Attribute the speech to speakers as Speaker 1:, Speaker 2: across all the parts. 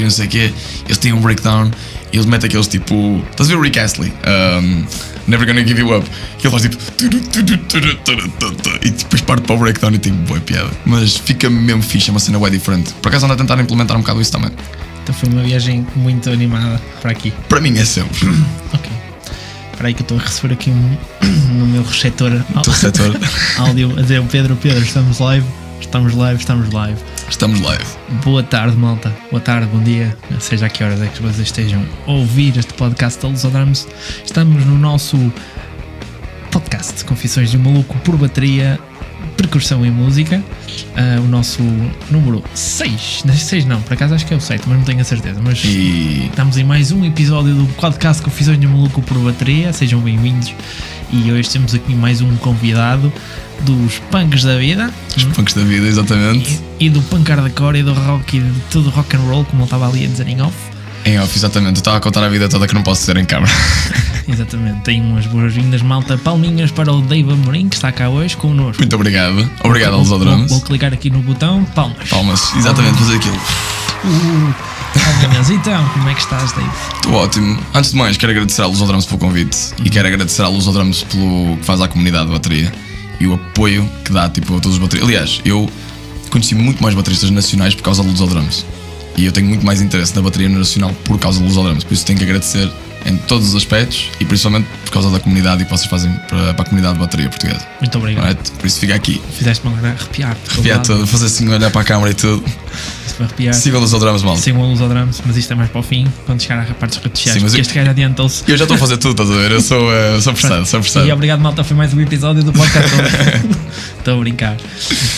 Speaker 1: e não sei o quê. Eles têm um breakdown e eles metem aqueles tipo. Estás a ver o Rick Astley? Um, Never Gonna Give You Up. Que ele faz tipo. E depois parte para o breakdown e tem boa piada. Mas fica mesmo fixe, é uma cena bem diferente. Por acaso ando a tentar implementar um bocado isso também.
Speaker 2: Então foi uma viagem muito animada para aqui.
Speaker 1: Para mim é sempre.
Speaker 2: Ok. Espera aí que eu estou a receber aqui um no meu receptor
Speaker 1: receptor.
Speaker 2: áudio a dizer Pedro, Pedro, estamos live, estamos live, estamos live.
Speaker 1: Estamos live.
Speaker 2: Boa tarde, malta. Boa tarde, bom dia. Seja a que horas é que vocês estejam a ouvir este podcast da Lusodrams. Estamos no nosso podcast Confissões de um Maluco por Bateria, Percussão e Música. Ah, o nosso número 6. 6 não, por acaso acho que é o 7, mas não tenho a certeza. Mas
Speaker 1: E.
Speaker 2: Estamos em mais um episódio do podcast Confissões de um Maluco por Bateria, sejam bem-vindos. E hoje temos aqui mais um convidado dos punks da vida
Speaker 1: Os punks da vida, exatamente.
Speaker 2: e, e do punk hardcore e do rock e de tudo rock and roll, como ele estava ali a dizer em off.
Speaker 1: Em off, exatamente. Eu estava a contar a vida toda que não posso dizer em câmara.
Speaker 2: Exatamente, tem umas boas-vindas, malta. Palminhas para o Dave Amorim, que está cá hoje connosco.
Speaker 1: Muito obrigado. Obrigado,
Speaker 2: Vou- vou,
Speaker 1: Lusodrams.
Speaker 2: vou clicar aqui no botão, palmas.
Speaker 1: Palmas, exatamente, fazer aquilo.
Speaker 2: Uh, palminhas. Então, como é que estás, Dave?
Speaker 1: Estou ótimo. Antes de mais, quero agradecer à Lusodrams pelo convite e quero agradecer à Lusodrams pelo que faz à comunidade de bateria e o apoio que dá tipo, a todos os bateristas. Aliás, eu conheci muito mais bateristas nacionais por causa da Lusodrams e eu tenho muito mais interesse na bateria nacional por causa da Lusodrams, por isso tenho que agradecer em todos os aspectos e principalmente por causa da comunidade e que vocês fazem para, para a comunidade de bateria portuguesa.
Speaker 2: Muito obrigado.
Speaker 1: Por isso fica aqui.
Speaker 2: Fizeste-me arrepiar.
Speaker 1: Arrepiar todo, fazer assim, olhar para a câmara e tudo.
Speaker 2: Fizeste-me arrepiar.
Speaker 1: Sigam a Lusodrams, mal.
Speaker 2: Sigam a Lusodrams, mas isto é mais para o fim, quando chegar à parte dos redes sociais.
Speaker 1: Sim, mas eu-
Speaker 2: este gajo adiantou-se.
Speaker 1: Eu já estou a fazer tudo, estás a ver? Eu sou, eh, sou apressado, sou apressado.
Speaker 2: E obrigado, malta. Foi mais um episódio do podcast. Estou a brincar.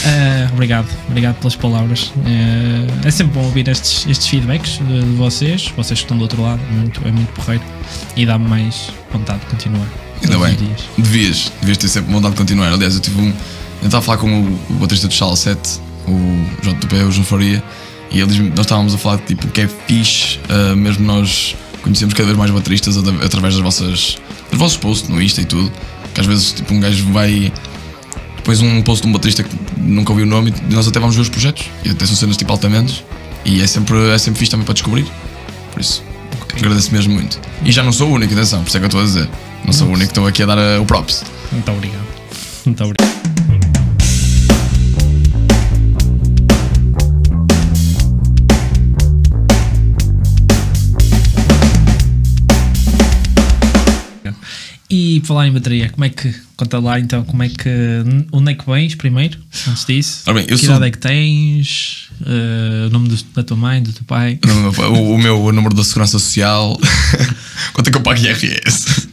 Speaker 2: Ah, obrigado, obrigado pelas palavras. Ah, é sempre bom ouvir estes, estes feedbacks de, de vocês, vocês que estão do outro lado. É muito, é muito porreiro e dá-me mais vontade de continuar.
Speaker 1: Ainda bem.
Speaker 2: os dias.
Speaker 1: Devias, devias ter sempre vontade de continuar. Aliás, eu tive um. Eu estava a falar com o, o baterista do Shala 7, o JP, o João Faria, e eles, nós estávamos a falar de tipo, que é fixe, ah, mesmo nós conhecemos cada vez mais bateristas atra- através das vossas, dos vossos posts no Insta e tudo. Que às vezes tipo, um gajo vai. Depois um post de um baterista que nunca ouviu o nome e nós até vamos ver os projetos. E até são cenas tipo altamentos. E é sempre, é sempre fixe também para descobrir. Por isso,
Speaker 2: Ok.
Speaker 1: agradeço mesmo muito. E já não sou o único, atenção, por isso é que eu estou a dizer. Não sou o único que estou aqui a dar ah, o props.
Speaker 2: Muito obrigado. Muito obrigado. E por falar em bateria, como é que. Conta lá então, como é que. Onde é que vens primeiro? Antes disso?
Speaker 1: Ora bem,
Speaker 2: que
Speaker 1: sou-
Speaker 2: idade é que tens? Eh, o nome do- da tua mãe, do teu pai?
Speaker 1: o, o meu número da segurança social. Quanto é que eu pago IRS?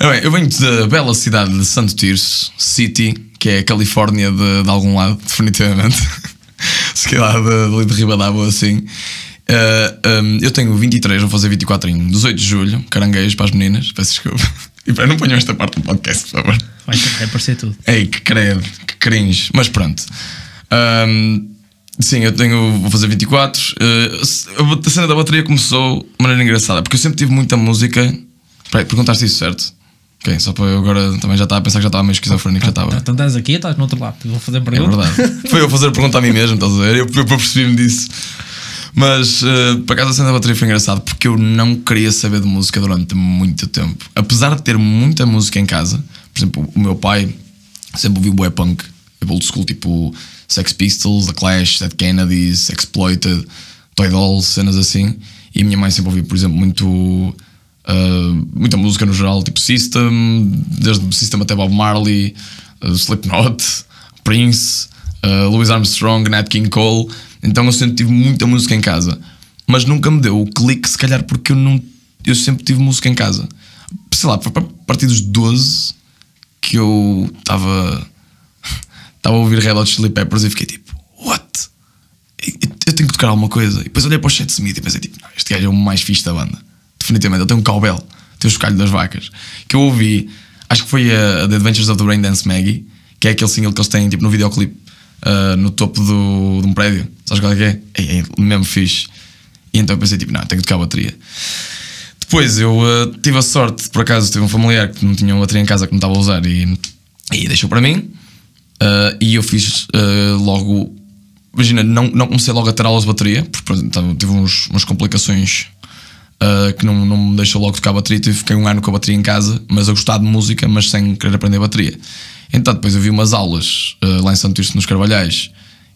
Speaker 1: Ora bem, eu venho da bela cidade de Santo Tirso, City, que é a Califórnia de, de algum lado, definitivamente. Se calhar de, de Ribadavia, assim. Uh, um, eu tenho 23, vou fazer 24 em 18 de julho, caranguejo para as meninas, peço desculpa. E pá, não ponham esta parte do podcast, por favor.
Speaker 2: Vai, vai aparecer tudo.
Speaker 1: Ei, que credo, que cringe. Mas pronto. Ahm, sim, eu tenho. Vou fazer 24. Eh, a cena da bateria começou de maneira engraçada, porque eu sempre tive muita música. Espera aí, perguntaste isso, certo? Ok, só para eu agora também já estava a pensar que já estava meio esquizofrénico, já estava.
Speaker 2: Então estás aqui, estás no outro lado. Vou fazer
Speaker 1: É
Speaker 2: pergunta.
Speaker 1: verdade. Foi eu fazer a pergunta a mim mesmo, estás a ver? Eu, eu percebi-me disso. Mas, uh, por acaso, a cena da bateria foi engraçado porque eu não queria saber de música durante muito tempo. Apesar de ter muita música em casa, por exemplo, o meu pai sempre ouviu bué punk, old school, tipo Sex Pistols, The Clash, Dead Kennedys, Exploited, Toy Dolls, cenas assim. E a minha mãe sempre ouvia, por exemplo, muito. uh, muita música no geral, tipo System, desde System até Bob Marley, uh, Slipknot, Prince, uh, Louis Armstrong, Nat King Cole. Então eu sempre tive muita música em casa. Mas nunca me deu o clique, se calhar porque eu não. Eu sempre tive música em casa. Sei lá, a partir dos 12 que eu estava. Estava a ouvir Red Hot Chili Peppers e fiquei tipo, what? Eu, tenho que tocar alguma coisa. E depois olhei para o Chet Smith e pensei tipo, não, este gajo é o mais fixe da banda. Definitivamente, ele tem um cowbell, tem o chocalho das vacas. Que eu ouvi, acho que foi a, The Adventures of the Raindance Maggie, que é aquele single que eles têm tipo, no videoclipe, ah, no topo do, de um prédio. Sabes qual é que é? É, é mesmo fixe. E então eu pensei tipo, não, tenho que tocar a bateria. Depois eu ah, tive a sorte, por acaso, tive um familiar que não tinha uma bateria em casa que não estava a usar e, e deixou para mim. Ah, e eu fiz logo imagina, não, não comecei logo a ter aulas de bateria, porque então, tive uns, umas complicações uh, que não, não me deixou logo tocar bateria. Tive, fiquei um ano com a bateria em casa, mas a gostar de música, mas sem querer aprender bateria. Então, depois eu vi umas aulas uh, lá em Santo Tirso, nos Carvalhais,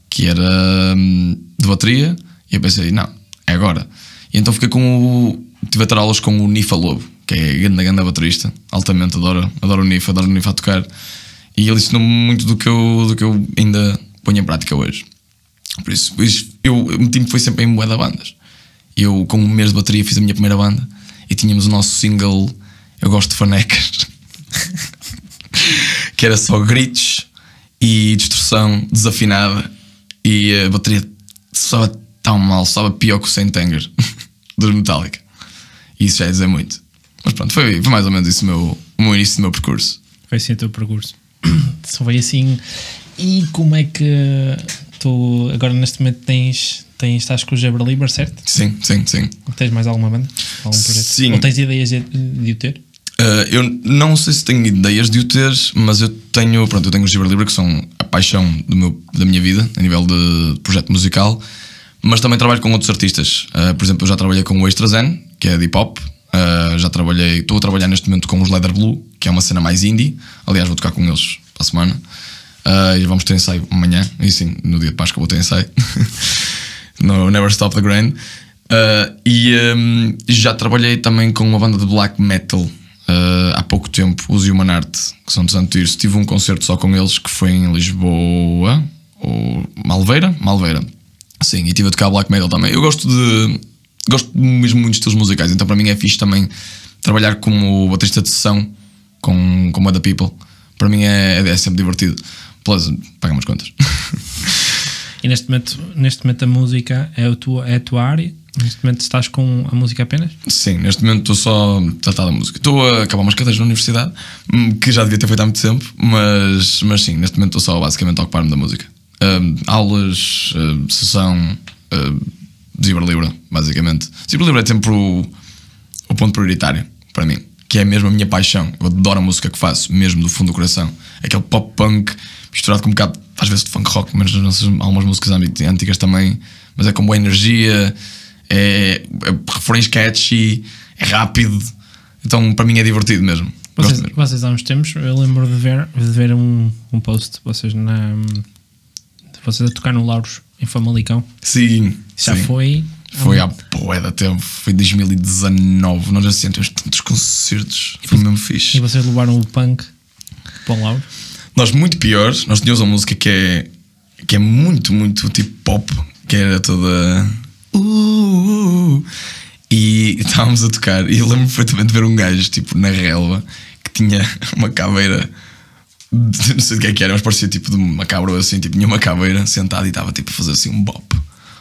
Speaker 1: que era um, de bateria, e eu pensei, não, é agora. E então fiquei com o. Tive a ter aulas com o Nifa Lobo, que é grande, grande baterista, altamente adoro, adoro o Nifa, adoro o Nifa a tocar. E ele ensinou-me muito do que, eu, do que eu ainda ponho em prática hoje. Por isso, eu meti-me foi sempre em moeda bandas. Eu, com um mês de bateria, fiz a minha primeira banda e tínhamos o nosso single Eu Gosto de Fanecas, que era só gritos e distorção desafinada e a bateria soava tão mal, soava pior que o Saint Anger dos Metallica. E isso já é dizer muito. Mas pronto, foi, foi mais ou menos isso o meu, o meu início do meu percurso.
Speaker 2: Foi assim o teu percurso. Só foi assim. E como é que tu agora neste momento tens, tens estás com o Jabra Liber, certo?
Speaker 1: Sim, sim, sim.
Speaker 2: Tens mais alguma banda? Algum projeto?
Speaker 1: Sim.
Speaker 2: Ou tens ideias de, de o ter?
Speaker 1: Uh, eu não sei se tenho ideias de o ter, mas eu tenho, pronto, eu tenho os Giber Libre que são a paixão do meu, da minha vida a nível de projeto musical, mas também trabalho com outros artistas. Uh, por exemplo, eu já trabalhei com o Extra Zen, que é de hip hop. Uh, já trabalhei, estou a trabalhar neste momento com os Leather Blue, que é uma cena mais indie. Aliás, vou tocar com eles para a semana. E vamos ter ensaio amanhã, e sim, no dia de Páscoa vou ter ensaio. no Never Stop the Grind. e um, já trabalhei também com uma banda de black metal uh, há pouco tempo, os Human Art, que são de Santo tive um concerto só com eles que foi em Lisboa, ou Malveira? Malveira. Sim, e tive a tocar black metal também. Eu gosto de. Gosto mesmo muito de estilos musicais, então para mim é fixe também trabalhar como baterista de sessão com, com Other People. Para mim é, é sempre divertido. Plus, paga umas contas.
Speaker 2: e neste momento, neste momento a música é a tua, é a tua área? Neste momento estás com a música apenas?
Speaker 1: Sim, neste momento estou só tratado da música. Estou a acabar umas cadeiras na universidade, hum, que já devia ter feito há muito tempo, mas, mas sim, neste momento estou só basicamente a ocupar-me da música. Um, aulas, um, sessão, um, Zibra Libra, basicamente. Zibra Libra é sempre o, o ponto prioritário para mim, que é mesmo a minha paixão. Eu adoro a música que faço, mesmo do fundo do coração. Aquele pop punk misturado com um bocado, às vezes, de funk rock, mas nas nossas, algumas músicas antigas também, mas é com boa energia é, é refrões catchy, é rápido. Então para mim é divertido mesmo.
Speaker 2: Vocês, mesmo. vocês há uns tempos, eu lembro de ver, de ver um, um post vocês na. Vocês a tocar no Lauros em Famalicão.
Speaker 1: Sim.
Speaker 2: Já
Speaker 1: sim.
Speaker 2: foi.
Speaker 1: Foi há boé da tempo, foi 2019. Nós já sentimos tantos concertos, foi mesmo fixe.
Speaker 2: E vocês levaram o punk para o Lauros?
Speaker 1: Nós, muito piores, nós tínhamos uma música que é, que é muito, muito tipo pop, que era toda Uh, e estávamos a tocar. E eu lembro perfeitamente de ver um gajo, tipo, na relva, que tinha uma caveira. De, não sei de que é que era, mas parecia tipo de uma cabra assim. Tipo, tinha uma caveira sentada e estava tipo a fazer assim um bop.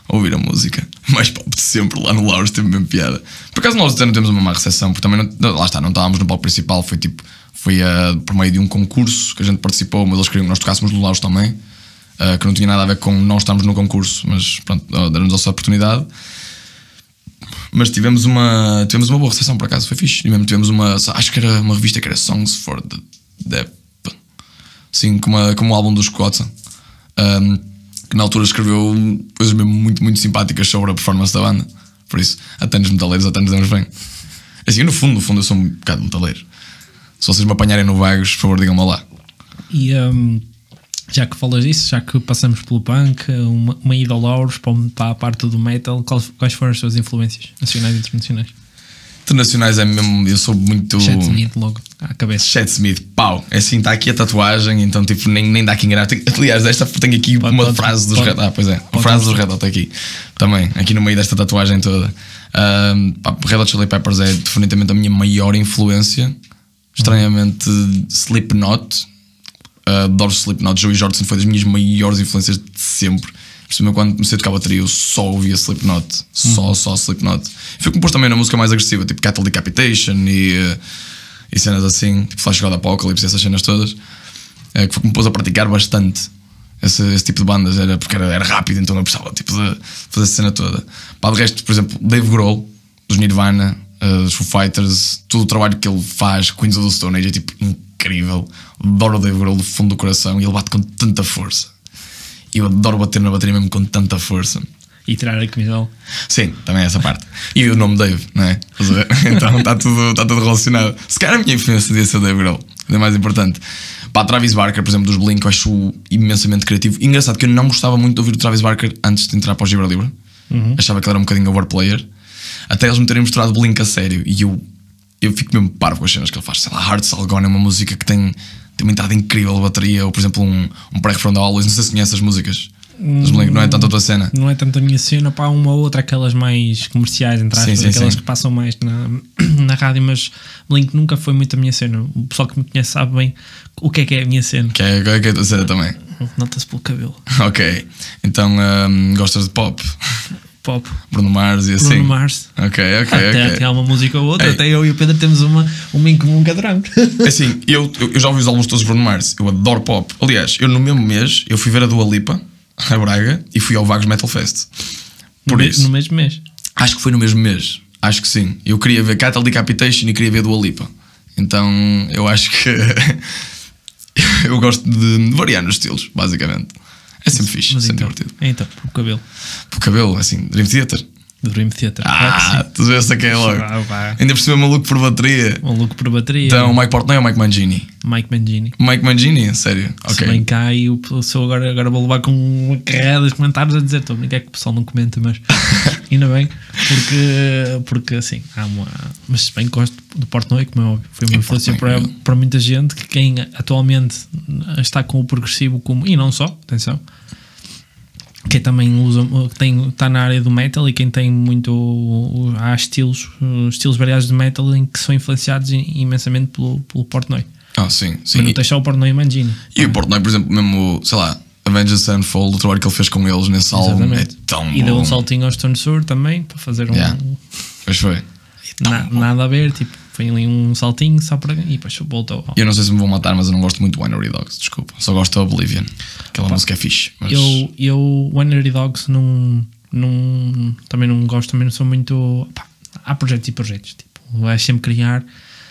Speaker 1: Ouvir a música. Mais pop de sempre lá no Lauros, teve mesmo piada. Por acaso nós até não temos uma má recepção, porque também não, lá está, não estávamos no palco principal. Foi tipo, foi uh, por meio de um concurso que a gente participou, mas eles queriam que nós tocássemos no Lauros também uh, que não tinha nada a ver com nós estarmos no concurso, mas pronto, deram-nos essa oportunidade. Mas tivemos uma, tivemos uma boa recepção por acaso, foi fixe. E mesmo tivemos uma, acho que era uma revista que era Songs for the Deaf, sim, como, a, como o álbum dos Scots, um, que na altura escreveu coisas mesmo muito, muito simpáticas sobre a performance da banda. Por isso, até nos metaleiros, até nos demos bem. Assim, no fundo, no fundo, eu sou um bocado metaleiro. Se vocês me apanharem no Vagos, por favor, digam-me lá.
Speaker 2: E um, já que falas disso, já que passamos pelo punk, uma, uma ida ao Lauros para a parte do metal, quais, quais foram as suas influências nacionais e internacionais?
Speaker 1: Internacionais é mesmo, eu sou muito.
Speaker 2: Chet Smith logo à cabeça.
Speaker 1: Chet Smith, pau. É assim, está aqui a tatuagem, então tipo, nem, nem dá aqui enganar. Aliás, esta tenho aqui pode, uma pode, frase dos Red Ah, pois é, a frase dos Red Hot aqui. Também, aqui no meio desta tatuagem toda. Um, pá, Red Hot Chili Peppers é definitivamente a minha maior influência. Estranhamente, Slipknot adoro Slipknot. Joey Jordison foi das minhas maiores influências de sempre. Principalmente quando comecei a tocar bateria, eu só ouvia Slipknot. Só, hum. só Slipknot. Foi composto também na música mais agressiva, tipo Cattle Decapitation e, uh, e cenas assim, tipo Flash God Apocalypse, essas cenas todas. Uh, que me pôs a praticar bastante esse, esse, tipo de bandas, era, porque era, era rápido, então eu precisava tipo, de fazer essa cena toda. Para de resto, por exemplo, Dave Grohl, dos Nirvana, uh, dos Foo Fighters, todo o trabalho que ele faz, Queens of the Stone Age, é tipo incrível. Adoro o Dave Grohl do fundo do coração e ele bate com tanta força. Eu adoro bater na bateria mesmo com tanta força.
Speaker 2: E tirar a camisola.
Speaker 1: Sim, também é essa parte. E o nome Dave, não é? Então está tudo, está tudo relacionado. Se calhar a minha influência devia ser o Dave Grohl, é mais importante. Pá, Travis Barker, por exemplo, dos Blink, eu acho imensamente criativo. E engraçado que eu não gostava muito de ouvir o Travis Barker antes de entrar para o Gibra Libra. Achava que ele era um bocadinho overplayer. Até eles me terem mostrado Blink a sério. E eu, eu fico mesmo parvo com as cenas que ele faz. Sei lá, Hard Salgone é uma música que tem, tem uma entrada incrível de bateria. Ou, por exemplo, um, um pré-refrão da Always. Não sei se conheces as músicas. Dos Blink, não é tanto a tua cena.
Speaker 2: Não é tanto a minha cena, pá, uma ou outra, aquelas mais comerciais, entre
Speaker 1: Sim,
Speaker 2: aspas,
Speaker 1: sim,
Speaker 2: aquelas
Speaker 1: sim.
Speaker 2: que passam mais na, na rádio, mas Blink nunca foi muito a minha cena. O pessoal que me conhece sabe bem o que é que é a minha cena.
Speaker 1: Que é, que é a tua cena também.
Speaker 2: Nota-se pelo cabelo.
Speaker 1: Ok. Então, hum, gostas de pop?
Speaker 2: Pop.
Speaker 1: Bruno Mars e assim?
Speaker 2: Bruno Mars.
Speaker 1: Ok, ok,
Speaker 2: Até,
Speaker 1: ok.
Speaker 2: até há uma música ou outra,
Speaker 1: Ei.
Speaker 2: até eu e o Pedro temos uma, uma em comum que adoramos.
Speaker 1: Assim, eu, eu já ouvi os álbuns todos de Bruno Mars. Eu adoro pop. Aliás, eu no mesmo mês eu fui ver a Dua Lipa, a Braga, e fui ao Vagos Metal Fest. Por
Speaker 2: no, me-
Speaker 1: isso.
Speaker 2: No mesmo mês.
Speaker 1: Acho que foi no mesmo mês. Acho que sim. Eu queria ver Cattle Decapitation e queria ver Dua Lipa. Então eu acho que. eu gosto de variar nos estilos, basicamente. É sempre fixe, sempre
Speaker 2: então,
Speaker 1: divertido.
Speaker 2: então, o cabelo.
Speaker 1: O cabelo, assim, Dream Theater.
Speaker 2: Do Dream Theater.
Speaker 1: Ah, tu vês essa que é logo.
Speaker 2: Ah.
Speaker 1: Ainda cima maluco por bateria.
Speaker 2: Look por bateria.
Speaker 1: Então, o Mike Portnoy ou o Mike Mangini?
Speaker 2: Mike Mangini.
Speaker 1: Mike Mangini, sério?
Speaker 2: Se bem cá e o pessoal agora, agora vou levar com uma carrada de comentários a dizer, estou a é que o pessoal não comenta, mas ainda bem, porque, porque assim, há uma. Mas se bem gosto do Portnoy, como é óbvio, foi uma
Speaker 1: É,
Speaker 2: influência para,
Speaker 1: Portnoy.
Speaker 2: para muita gente que quem atualmente está com o progressivo como. E não só, atenção. Quem também usa, tem, está na área do metal e quem tem muito. Há estilos, estilos variados de metal em que são influenciados imensamente pelo, pelo Portnoy.
Speaker 1: Ah, sim, sim.
Speaker 2: Não só o Portnoy e Mangini.
Speaker 1: E o Portnoy, por exemplo, mesmo, sei lá, Avengers Sevenfold, o trabalho que ele fez com eles nesse álbum é
Speaker 2: Exatamente.
Speaker 1: tão
Speaker 2: E deu
Speaker 1: bom.
Speaker 2: um saltinho ao Stone Sur também para fazer um.
Speaker 1: Yeah. Pois foi.
Speaker 2: na- nada a ver, tipo, foi ali um saltinho só para. E depois voltou. ao-
Speaker 1: Eu não sei se me vão matar, mas eu não gosto muito de Winery Dogs, desculpa. Só gosto de Oblivion. Aquela música é fixe. Mas...
Speaker 2: Eu, eu, Winery Dogs, não, não, também não gosto, também não sou muito. pá, há projetos e projetos. Tipo, vais sempre criar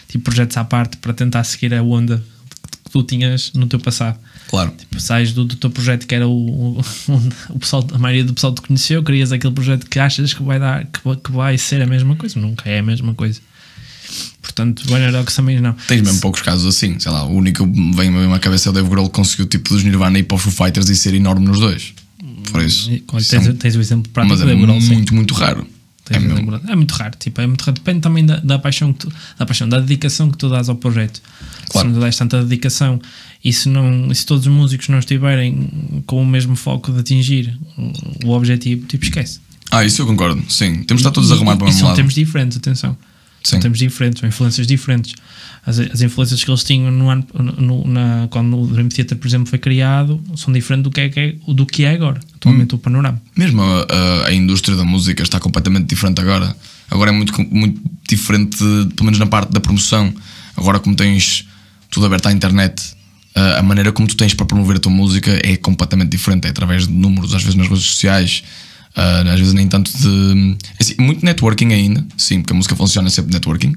Speaker 2: tipo, projetos à parte para tentar seguir a onda que tu tinhas no teu passado.
Speaker 1: Claro.
Speaker 2: Tipo, sais do, do teu projeto que era o, o, o pessoal, a maioria do pessoal te conheceu, crias aquele projeto que achas que vai dar, que, que vai ser a mesma coisa, nunca é a mesma coisa. Portanto, Dogs também não.
Speaker 1: Tens mesmo poucos casos assim. Sei lá, o único que vem mesmo à cabeça é o Dave Grohl que conseguiu tipo dos Nirvana e para os Foo Fighters e ser enorme nos dois. Por isso.
Speaker 2: E, tens,
Speaker 1: é um-
Speaker 2: tens o exemplo prático
Speaker 1: mas é
Speaker 2: Dave Grohl, sim.
Speaker 1: muito, muito raro. É
Speaker 2: o
Speaker 1: mesmo.
Speaker 2: É muito raro, tipo, é muito raro. Depende também da, da paixão tu, da paixão, da dedicação que tu dás ao projeto.
Speaker 1: Claro.
Speaker 2: Se não dás tanta dedicação e se, não, e se todos os músicos não estiverem com o mesmo foco de atingir o objetivo, tipo, esquece.
Speaker 1: Ah, isso eu concordo. Sim. Temos de estar todos a arrumar para o
Speaker 2: e
Speaker 1: mesmo
Speaker 2: são
Speaker 1: lado.
Speaker 2: tempos diferentes, atenção. São
Speaker 1: Sim.
Speaker 2: tempos diferentes, são influências diferentes. As, as influências que eles tinham no ano, no- na, quando o Dream Theater, por exemplo, foi criado, são diferentes do que é, que é- do que é agora, atualmente
Speaker 1: Hum.
Speaker 2: o panorama.
Speaker 1: Mesmo a, a- a indústria da música está completamente diferente agora. Agora é muito, muito diferente, pelo menos na parte da promoção. Agora, como tens tudo aberto à internet, a maneira como tu tens para promover a tua música é completamente diferente. É através de números, às vezes nas redes sociais, ah, às vezes nem tanto de. assim, muito networking ainda, sim, porque a música funciona sempre networking.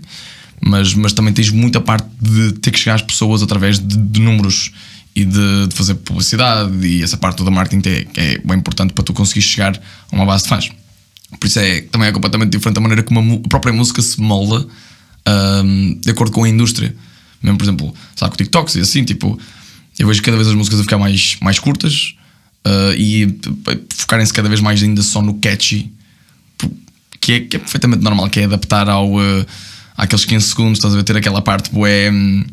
Speaker 1: Mas, mas também tens muita parte de ter que chegar às pessoas através de, de números e de, de fazer publicidade e essa parte toda marketing é, é bem importante para tu conseguir chegar a uma base de fãs. Por isso é, também é completamente diferente a maneira como a, própria música se molda ahm, de acordo com a indústria. Mesmo, por exemplo, sabe, com TikToks e assim, tipo, eu vejo cada vez as músicas a ficar mais, mais curtas ah, e focarem-se cada vez mais ainda só no catchy, que é, que é perfeitamente normal, que é adaptar ao, uh, àqueles 15 segundos, estás a ver, ter aquela parte hum,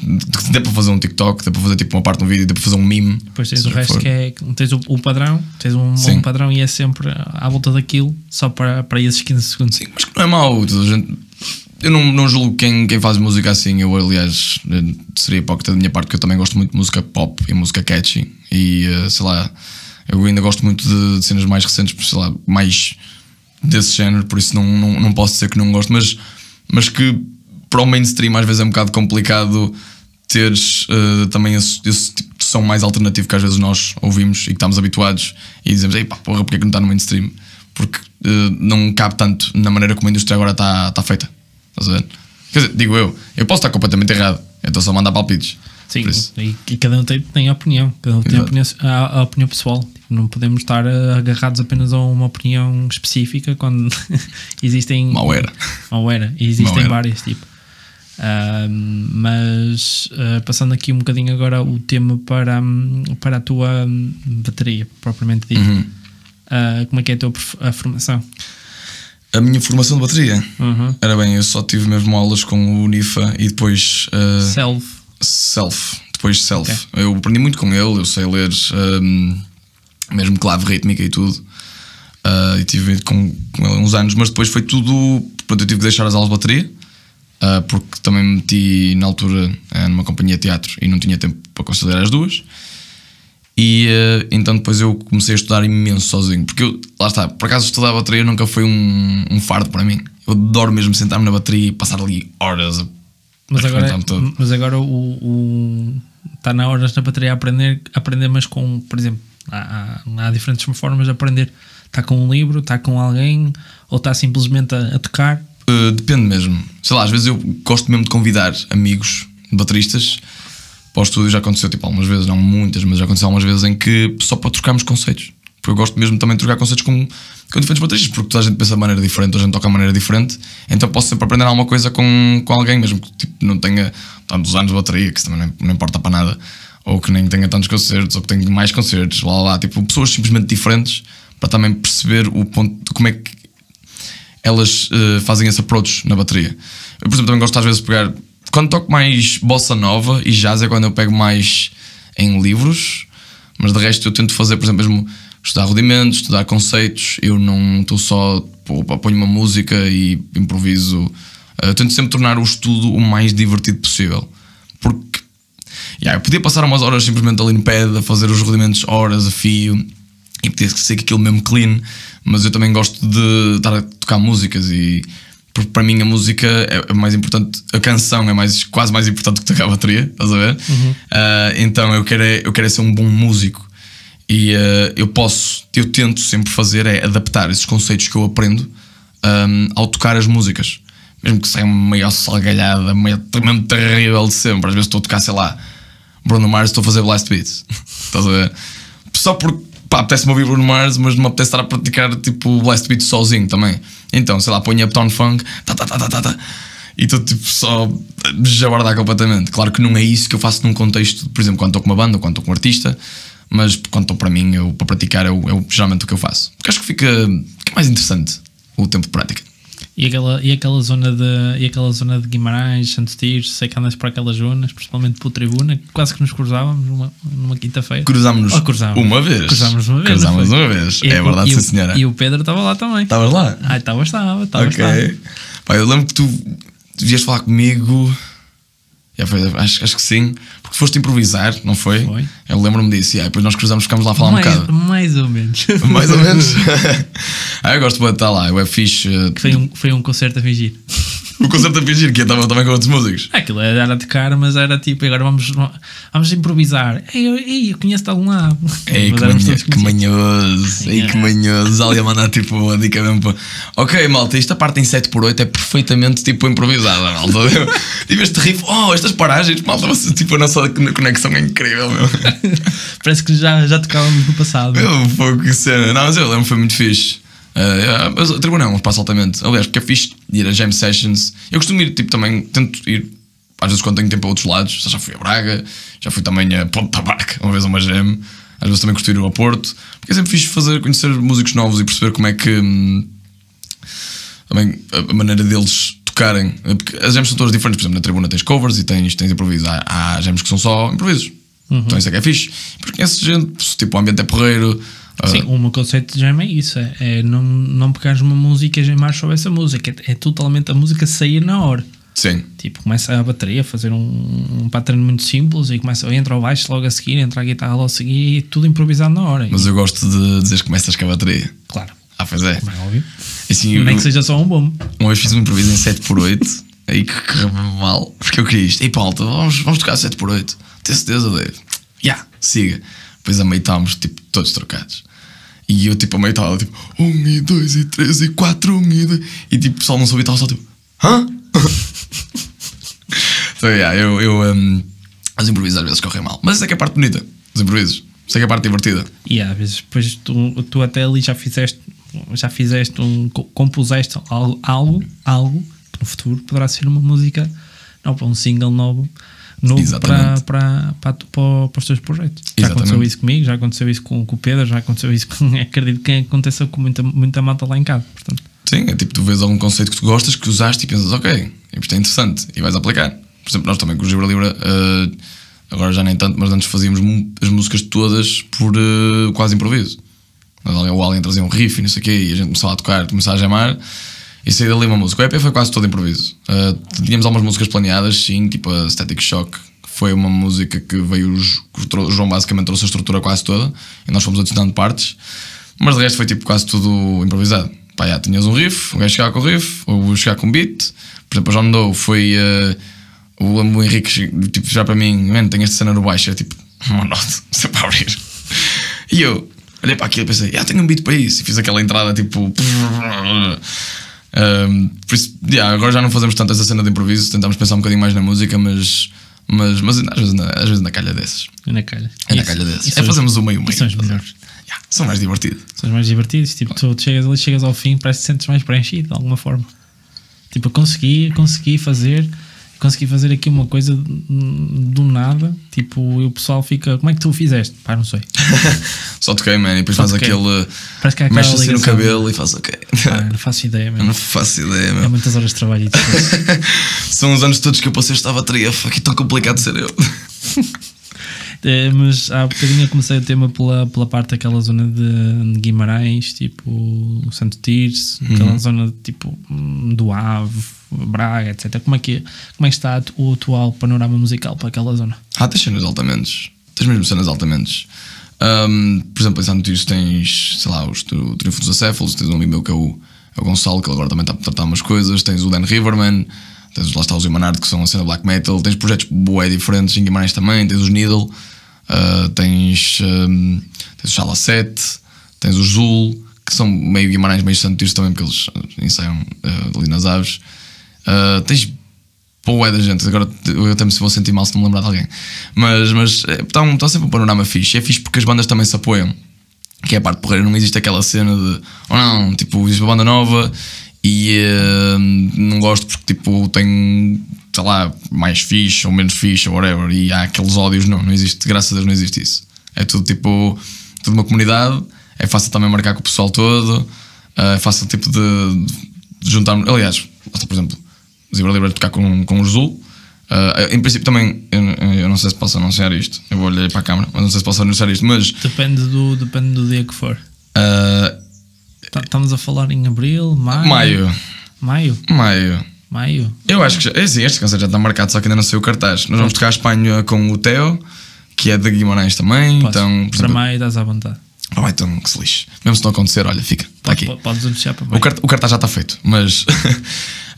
Speaker 1: que dá para fazer um TikTok, dá para fazer tipo uma parte de um vídeo, dá para fazer um meme.
Speaker 2: Depois tens o resto
Speaker 1: for.
Speaker 2: que é. Tens o, o padrão, tens um padrão e é sempre à volta daquilo, só para, para esses 15 segundos.
Speaker 1: Sim, mas que não é mau. a gente- Eu não, não julgo quem, quem faz música assim. Eu, aliás, eh, seria hipócrita da minha parte, porque eu também gosto muito de música pop e música catchy. E eh, sei lá, eu ainda gosto muito de, de cenas mais recentes, sei lá, mais desse género, por isso não, não, não posso dizer que não gosto, mas, mas que para o mainstream às vezes é um bocado complicado teres eh, também esse, esse tipo de som mais alternativo que às vezes nós ouvimos e que estamos habituados e dizemos, ei pá, porra, porque é que não está no mainstream? Porque eh, não cabe tanto na maneira como a indústria agora está está feita. Estás a ver? Quer dizer, digo eu, eu posso estar completamente errado, eu estou só a mandar palpites.
Speaker 2: Sim, e, e cada um tem, tem a opinião, cada um tem a opinião, a, a opinião pessoal. Tipo, não podemos estar eh, agarrados apenas a uma opinião específica quando existem.
Speaker 1: Mal era.
Speaker 2: Mal era. E existem várias, tipo. Ahm, mas ah, passando aqui um bocadinho agora o tema para, hum, para a tua hum, bateria, propriamente dita.
Speaker 1: Uhum.
Speaker 2: Ah, como é que é a tua a formação?
Speaker 1: A minha formação de bateria.
Speaker 2: Uhum.
Speaker 1: Era bem, eu só tive mesmo aulas com o Nifa e depois uh,
Speaker 2: Self.
Speaker 1: Self. Depois Self. Eu aprendi muito com ele, eu sei ler um, mesmo clave rítmica e tudo. Uh, e tive com, com ele uns anos, mas depois foi tudo. Pronto, eu tive que deixar as aulas de bateria uh, porque também me meti na altura numa companhia de teatro e não tinha tempo para considerar as duas. E uh, então depois eu comecei a estudar imenso sozinho, porque eu, lá está, por acaso estudar bateria nunca foi um, um fardo para mim. Eu adoro mesmo sentar-me na bateria e passar ali horas a
Speaker 2: Mas agora, mas agora o, o- está na hora na bateria a aprender, aprender, mas com, por exemplo, há, há- há diferentes formas de aprender. Está com um livro, está com alguém, ou está simplesmente a, a tocar.
Speaker 1: Uh, depende mesmo. Sei lá, às vezes eu gosto mesmo de convidar amigos bateristas para o estúdio. Já aconteceu tipo algumas vezes, não muitas, mas já aconteceu algumas vezes em que só para trocarmos conceitos. Porque eu gosto mesmo também de trocar conceitos com, com diferentes bateristas, porque toda a gente pensa de maneira diferente, toda a gente toca de maneira diferente. Então posso sempre aprender alguma coisa com, com alguém, mesmo que tipo, não tenha tantos anos de bateria, que também não, não importa para nada, ou que nem tenha tantos concertos, ou que tenha mais concertos, lá lá, lá. Tipo, pessoas simplesmente diferentes para também perceber o ponto de como é que elas eh, fazem esse approach na bateria. Eu, por exemplo, também gosto às vezes de pegar. Quando toco mais bossa nova e jazz é quando eu pego mais em livros, mas de resto eu tento fazer, por exemplo, mesmo estudar rudimentos, estudar conceitos. Eu não estou só. pô, ponho uma música e improviso. Eh, Eu tento sempre tornar o estudo o mais divertido possível. Porque. Yeah, eu podia passar umas horas simplesmente ali no pad a fazer os rudimentos horas a fio e podia ser aquilo mesmo clean, mas eu também gosto de estar a tocar músicas e porque para mim a música é é mais importante, a canção é mais, quase mais importante que tocar a bateria, estás a ver? Ah, então eu quero, é, eu quero é ser um bom músico e ah, eu posso, eu tento sempre fazer é adaptar esses conceitos que eu aprendo ahm, ao tocar as músicas. Mesmo que saia uma maior salgalhada, meio mesmo terrível de sempre. Às vezes estou a tocar, sei lá, Bruno Mars, estou a fazer blast beats. Estás a ver? Só porque, pá, apetece-me ouvir Bruno Mars, mas não me apetece estar a praticar tipo blast beats sozinho também. Então, sei lá, ponho Uptown Funk, tá, tá, tá, tá, tá, tá, e estou tipo só jabardar completamente. Claro que não é isso que eu faço num contexto, por exemplo, quando estou com uma banda ou quando estou com um artista, mas quando estou para mim, eu, para praticar, é, o- é o- geralmente o que eu faço. Porque acho que fica, fica mais interessante o tempo de prática.
Speaker 2: E aquela, e aquela zona de e aquela zona de Guimarães, Santos Tiros, sei que andas para aquelas zonas, principalmente pelo tribuna, que quase que nos cruzávamos numa, numa quinta-feira.
Speaker 1: Cruzámos-nos
Speaker 2: Oh, cruzámos.
Speaker 1: uma vez.
Speaker 2: Cruzámos uma vez.
Speaker 1: Cruzámos uma vez.
Speaker 2: E-
Speaker 1: é verdade, sim,
Speaker 2: o-
Speaker 1: senhora.
Speaker 2: E o Pedro estava lá também.
Speaker 1: Estavas lá?
Speaker 2: Ah, estava, estava, estava.
Speaker 1: Ok.
Speaker 2: estava.
Speaker 1: Pá, eu lembro que tu devias falar comigo. Acho, acho que sim. Porque foste improvisar, não foi?
Speaker 2: Foi.
Speaker 1: Eu lembro-me disso. E aí depois nós cruzamos, ficámos lá a falar
Speaker 2: mais,
Speaker 1: um bocado.
Speaker 2: mais ou menos.
Speaker 1: Mais ou menos. ah, eu gosto de estar lá. Eu é fixe. eh,
Speaker 2: Foi um, foi um concerto a fingir.
Speaker 1: O concerto a fingir que eu estava também com outros músicos.
Speaker 2: Aquilo era a tocar, mas era tipo, agora vamos, vamos improvisar. Ei, eu, ei, eu conheço de algum lado.
Speaker 1: Ei,
Speaker 2: Mas
Speaker 1: que,
Speaker 2: todos
Speaker 1: que manhoso. Ei, que manhoso. Ali a mandar tipo a dica mesmo. para- Ok, malta, esta parte em 7x8 é perfeitamente tipo improvisada, malta. tipo este riff, oh, estas paragens, malta, você, tipo a nossa conexão é incrível, meu.
Speaker 2: Parece que já, já tocávamos no passado.
Speaker 1: Meu, foi que cena. Não, mas eu lembro, foi muito fixe. Uh, mas a tribuna é um espaço altamente. Aliás, porque é fixe ir a jam sessions. Eu costumo ir, tipo, também, tento ir, às vezes quando tenho tempo a outros lados. Já fui a Braga, já fui também a Ponta Barca, uma vez a uma jam. Às vezes também costumo ir ao Porto. Porque é sempre fixe fazer, conhecer músicos novos e perceber como é que. hum, também a maneira deles tocarem. Porque as jams são todas diferentes. Por exemplo, na tribuna tens covers e tens, tens improvisos. Há, há jams que são só improvisos. Então isso é que é fixe. Porque conheces gente, tipo, o ambiente é porreiro. Ah,
Speaker 2: Sim, o meu conceito de jam é isso: é, é não, não pegares uma música e jamar sobre essa música. É, é totalmente a música sair na hora.
Speaker 1: Sim.
Speaker 2: Tipo, começa a bateria a fazer um, um pattern muito simples e começa, entra o baixo logo a seguir, entra a guitarra logo a seguir e tudo improvisado na hora.
Speaker 1: Mas eu gosto de dizer que começas com a bateria.
Speaker 2: Claro,
Speaker 1: Ah, pois é.
Speaker 2: como é óbvio.
Speaker 1: Assim, eu,
Speaker 2: Nem que seja só um bom.
Speaker 1: uma vez fiz um improviso em 7x8, aí que correu mal, porque eu queria isto. Ei, Paulo, vamos, vamos tocar 7x8. Tem certeza, Dave? Já, siga. Depois a meio estávamos, tipo, todos trocados. E eu, tipo, a meio estava, tipo, 1 e 2 e 3 e 4, 1 e 2. E, tipo, o pessoal não soube estava só, tipo, hã? então, yeah, eu, eu, um, Os improvisos às vezes correm mal. Mas isso é que é a parte bonita dos improvisos. Isso é que é a parte divertida.
Speaker 2: E às vezes depois tu, tu até ali já fizeste, já fizeste um, co- compuseste algo, algo, algo que no futuro poderá ser uma música nova, um single novo, novo para, para, para, para, os teus projetos. Já
Speaker 1: Exatamente.
Speaker 2: aconteceu isso comigo, já aconteceu isso com, com o Pedro, já aconteceu isso com, acredito que aconteça com muita, muita malta lá em casa. Portanto,
Speaker 1: Sim, é tipo, tu vês algum conceito que tu gostas, que usaste e pensas, ok, isto é interessante, e vais aplicar. Por exemplo, nós também com o Gibra Libra, eh, agora já nem tanto, mas antes fazíamos as músicas todas por eh, quase improviso. O Alien trazia um riff e não sei o quê, e a gente começava a tocar, começava a jamar, e saía dali uma música. O EP foi quase todo improviso. Eh, tínhamos algumas músicas planeadas, sim, tipo a Static Shock, que foi uma música que veio, o Ju- que o João basicamente trouxe a estrutura quase toda, e nós fomos adicionando partes. Mas de resto foi tipo quase tudo improvisado. Pá, já, tinhas um riff, o gajo chegava com o riff, ou o chegar com um beat. Por exemplo, o John foi eh, o, o Henrique tipo, já para mim, mano, tem esta cena no baixo, é tipo, isso é para abrir. E eu olhei para aquilo e pensei, ah, tenho um beat para isso, e fiz aquela entrada tipo. Um, por isso, yeah, agora já não fazemos tanto essa cena de improviso, tentamos pensar um bocadinho mais na música, mas, mas, mas às, vezes, na- às vezes na calha dessas.
Speaker 2: é na calha.
Speaker 1: É na calha desses. É o meio meio.
Speaker 2: isso são os melhores.
Speaker 1: Yeah, são mais divertidos.
Speaker 2: São os mais divertidos. Tipo, tu chegas ali, chegas ao fim, parece que te sentes mais preenchido de alguma forma. Tipo, eu consegui, consegui fazer, consegui fazer aqui uma coisa do nada. Tipo, e o pessoal fica, como é que tu o fizeste? Pá, não sei.
Speaker 1: Só toquei, man, e depois
Speaker 2: Só
Speaker 1: faz
Speaker 2: toquei.
Speaker 1: aquele.
Speaker 2: Parece que há
Speaker 1: Mexe assim no cabelo e faz ok.
Speaker 2: Pá, não faço ideia, mesmo.
Speaker 1: não faço ideia,
Speaker 2: É
Speaker 1: meu.
Speaker 2: muitas horas de trabalho e.
Speaker 1: São os anos todos que eu passei esta bateria. Fuck, é tão complicado ser eu.
Speaker 2: É, mas há bocadinho eu comecei o tema pela, pela parte daquela zona de, Guimarães, tipo Santo Tirso, aquela zona tipo do Ave, Braga, etc. Como é que, como é que está o atual panorama musical para aquela zona?
Speaker 1: Ah, tens cenas altamentos. Tens mesmo cenas altamentos. Ahm, por exemplo, em Santo Tirso tens, sei lá, os o Triunfo dos Acéfalos, tens um amigo meu que é o, é o Gonçalo, que agora também está a tratar umas coisas, tens o Dan Riverman, tens lá está os Imanard, que são a cena black metal, tens projetos bué diferentes em Guimarães também, tens os Needle, ah, tens, ahm, tens o Shala 7, tens o Zul, que são meio Guimarães, meio Santo Tirso também, porque eles ensaiam ah, ali nas aves. Ah, tens Boa da gente, agora eu até me vou sentir mal se não me lembrar de alguém. Mas, mas está um, tá sempre um panorama fixe. É fixe porque as bandas também se apoiam. Que é a parte porreira, não existe aquela cena de ou não, tipo, existe uma banda nova e eh, não gosto porque tipo tem, sei lá, mais fixe ou menos fixe ou whatever. E há aqueles ódios, não, não existe, graças a Deus não existe isso. É tudo tipo, tudo uma comunidade, é fácil também marcar com o pessoal todo, eh, é fácil tipo de, de juntar. Aliás, por exemplo, Zebra Livre tocar com, com o Zul. Ah, em princípio também, eu, eu não sei se posso anunciar isto, eu vou olhar para a câmara, mas não sei se posso anunciar isto, mas
Speaker 2: Depende do, depende do dia que for. Tá- Estamos a falar em abril, maio.
Speaker 1: maio,
Speaker 2: Maio.
Speaker 1: maio,
Speaker 2: Maio.
Speaker 1: eu acho que já, é assim, este concerto já está marcado, só que ainda não sei o cartaz. Nós vamos tocar a Espanha com o Theo, que é de Guimarães também,
Speaker 2: Posso.
Speaker 1: então,
Speaker 2: para
Speaker 1: exemplo,
Speaker 2: maio estás à vontade.
Speaker 1: Ah, então que se lixe. Mesmo se não acontecer, olha, fica, está aqui.
Speaker 2: Podes anunciar para
Speaker 1: O, cart o cartaz já está feito, mas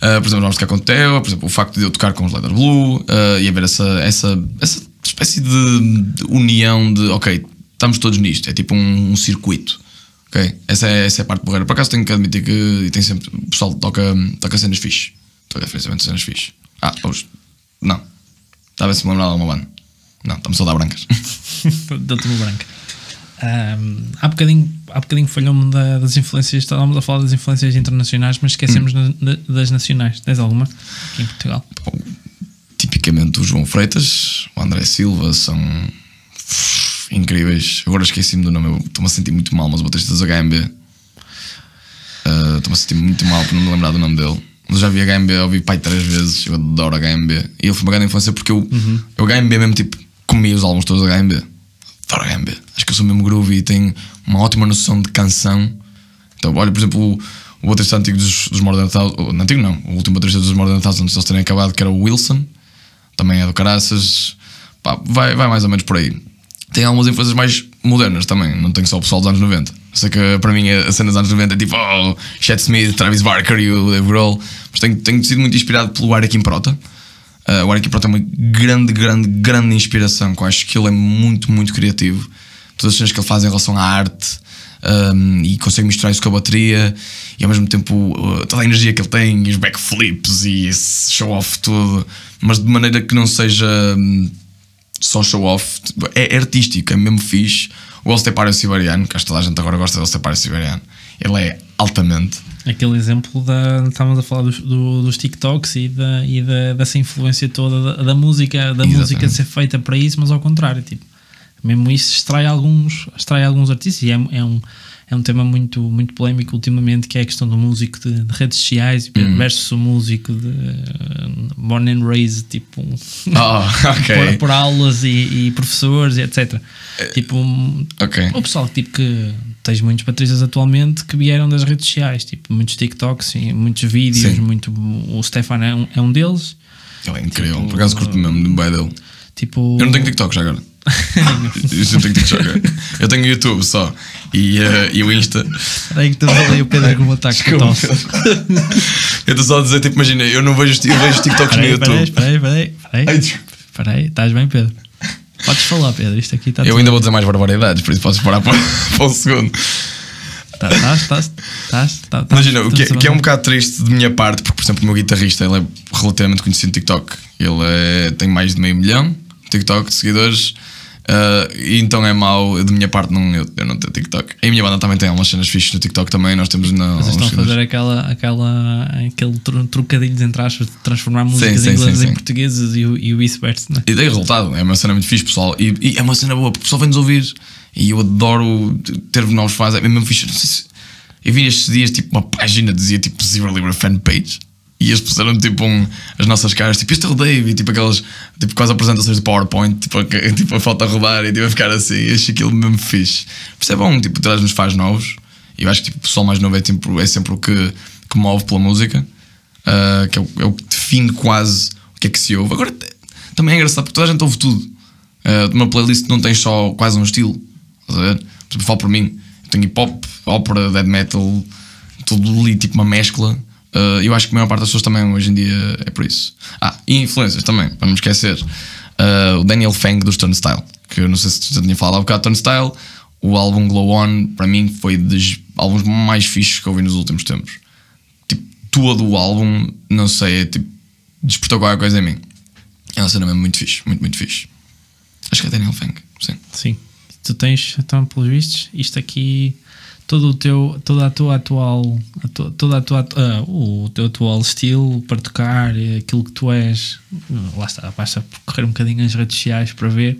Speaker 1: ah, por exemplo, vamos tocar com o Theo, por exemplo, o facto de eu tocar com os Leather Blue ah, e haver essa, essa, essa espécie de, de união de ok, estamos todos nisto, é tipo um, um circuito. ok? Essa, é, essa é a parte porreira. Por acaso tenho que admitir que tem sempre, o pessoal toca, toca cenas fixe. Toca definitivamente cenas fixe. Ah, hoje. Não. Estava a se lembrar de alguma banda. Não, estamos só a dar brancas.
Speaker 2: Deu-te uma branca. Ahm, há bocadinho, há bocadinho falhou-me da- das influências, estávamos a falar das influências internacionais, mas esquecemos
Speaker 1: Hum.
Speaker 2: na- da- das nacionais. Tens alguma aqui em Portugal?
Speaker 1: tipicamente o João Freitas, o André Silva são incríveis. Agora esqueci-me do nome, estou-me a sentir muito mal, mas o baterista dos HMB. ah, Estou-me a sentir muito mal por não me lembrar do nome dele. Mas eu já vi HMB, eu ouvi pai três vezes, eu adoro HMB. E ele foi uma grande influência porque eu, eu HMB mesmo tipo, comi os álbuns todos da HMB. Adoro HMB. Eu sou mesmo groovy e tenho uma ótima noção de canção. Então, olha, por exemplo, o, o baterista antigo dos, dos Modern Thousand, o- não antigo não, o último baterista dos Modern de eles terem acabado, que era o Wilson, também é do Caraças, pá, vai, vai mais ou menos por aí. Tem algumas influências mais modernas também, não tenho só o pessoal dos anos 90. Sei que para mim a cena dos anos 90 é tipo, oh, Chet Smith, Travis Barker e o Dave Grohl, mas tenho, tenho sido muito inspirado pelo Eric Improta. Uh, o Eric Improta é uma grande, grande, grande inspiração, que eu acho que ele é muito, muito criativo. Todas as cenas que ele faz em relação à arte um, e consegue misturar isso com a bateria e ao mesmo tempo uh, toda a energia que ele tem e os backflips e esse show-off todo, mas de maneira que não seja. só show off. Tipo, É, é artístico, é mesmo fixe. O Elstepário Siberiano, que acho que toda a gente agora gosta do Elstepário Siberiano, ele é altamente.
Speaker 2: Aquele exemplo da. Estávamos a falar dos, do- dos TikToks e, da, e da, dessa influência toda da, da música, da
Speaker 1: Exatamente.
Speaker 2: música ser feita para isso, mas ao contrário, tipo, mesmo isso extrai alguns, extrai alguns artistas e é, é um. É um tema muito, muito polémico ultimamente, que é a questão do músico de, de redes sociais
Speaker 1: Hum.
Speaker 2: versus o músico de uh, born and raised, tipo,
Speaker 1: Ah, ok.
Speaker 2: por, por aulas e, e professores e etc. Tipo,
Speaker 1: Ok.
Speaker 2: o pessoal tipo, que tens muitos bateristas atualmente que vieram das redes sociais, tipo, muitos TikToks muitos vídeos,
Speaker 1: Sim.
Speaker 2: muito, o Stefan é um, é um deles.
Speaker 1: Ele é incrível. Por acaso curto mesmo bem dele.
Speaker 2: Tipo,
Speaker 1: Eu não tenho TikTok já agora. Eu tenho TikTok. Eu tenho YouTube só. E, eh, e o Insta.
Speaker 2: Peraí que estás ali o Pedro com um ataque de tosse.
Speaker 1: Eu estou só a dizer, tipo, imagina, eu não vejo, eu vejo TikToks no YouTube.
Speaker 2: peraí, peraí, peraí. Peraí, estás bem, Pedro? Podes falar, Pedro, isto aqui está
Speaker 1: Eu ainda vou dizer mais barbaridades, por isso podes parar para, para um segundo.
Speaker 2: Tá, Estás, estás, estás, estás.
Speaker 1: Imagina, o que, é-
Speaker 2: estamos
Speaker 1: que é um bocado triste de minha parte, porque, por exemplo, o meu guitarrista ele é relativamente conhecido no TikTok. Ele é- tem mais de meio milhão TikTok de seguidores. ah, e então é mau de minha parte não, eu, eu não ter TikTok. E a minha banda também tem umas cenas fixas no TikTok também. Nós temos na,
Speaker 2: Vocês estão a fazer aquela, aquela, aquele trocadilhos entre aspas de transformar músicas
Speaker 1: sim,
Speaker 2: inglesas
Speaker 1: sim,
Speaker 2: em
Speaker 1: sim.
Speaker 2: portugueses e, o- e o vice-versa, né?
Speaker 1: E tem resultado, é uma cena muito fixe, pessoal. E, e é uma cena boa, porque o pessoal vem-nos ouvir. E eu adoro ter novos fãs, é mesmo fixe. Não sei se- Eu vi estes dias, tipo, uma página dizia tipo Zero Libra fanpage. E eles puseram tipo um, as nossas caras, tipo, este é o Dave, tipo aquelas, tipo quase apresentações de PowerPoint, tipo, a, tipo a foto a rodar e tipo a ficar assim. E achei aquilo mesmo fixe. É bom, tipo, traz-nos fãs novos. E eu acho que tipo, o pessoal mais novo é, tipo, é sempre o que, que move pela música, ah, que é o, é o que define quase o que é que se ouve. Agora, também é engraçado porque toda a gente ouve tudo. Ah, uma playlist não tem só quase um estilo. Por exemplo, falo por mim, eu tenho hip hop, ópera, death metal, tudo ali, tipo uma mescla. Ah, eu acho que a maior parte das pessoas também hoje em dia é por isso. Ah, e influências também, para não esquecer. Ah, o Daniel Fang dos Turnstile, que eu não sei se já tinha falado há bocado. Turnstile, o álbum Glow On, para mim, foi dos álbuns mais fixos que eu ouvi nos últimos tempos. Tipo, todo o álbum, não sei, é, tipo, despertou qualquer coisa em mim. É uma cena mesmo muito fixe, muito, muito fixe. Acho que é Daniel Fang, sim.
Speaker 2: Sim. Tu tens, então, pelos vistos, isto aqui, todo o teu, toda a tua atual, a tua- toda a tua, ah, o teu atual estilo para tocar, aquilo que tu és, lá está, basta correr um bocadinho as redes sociais para ver.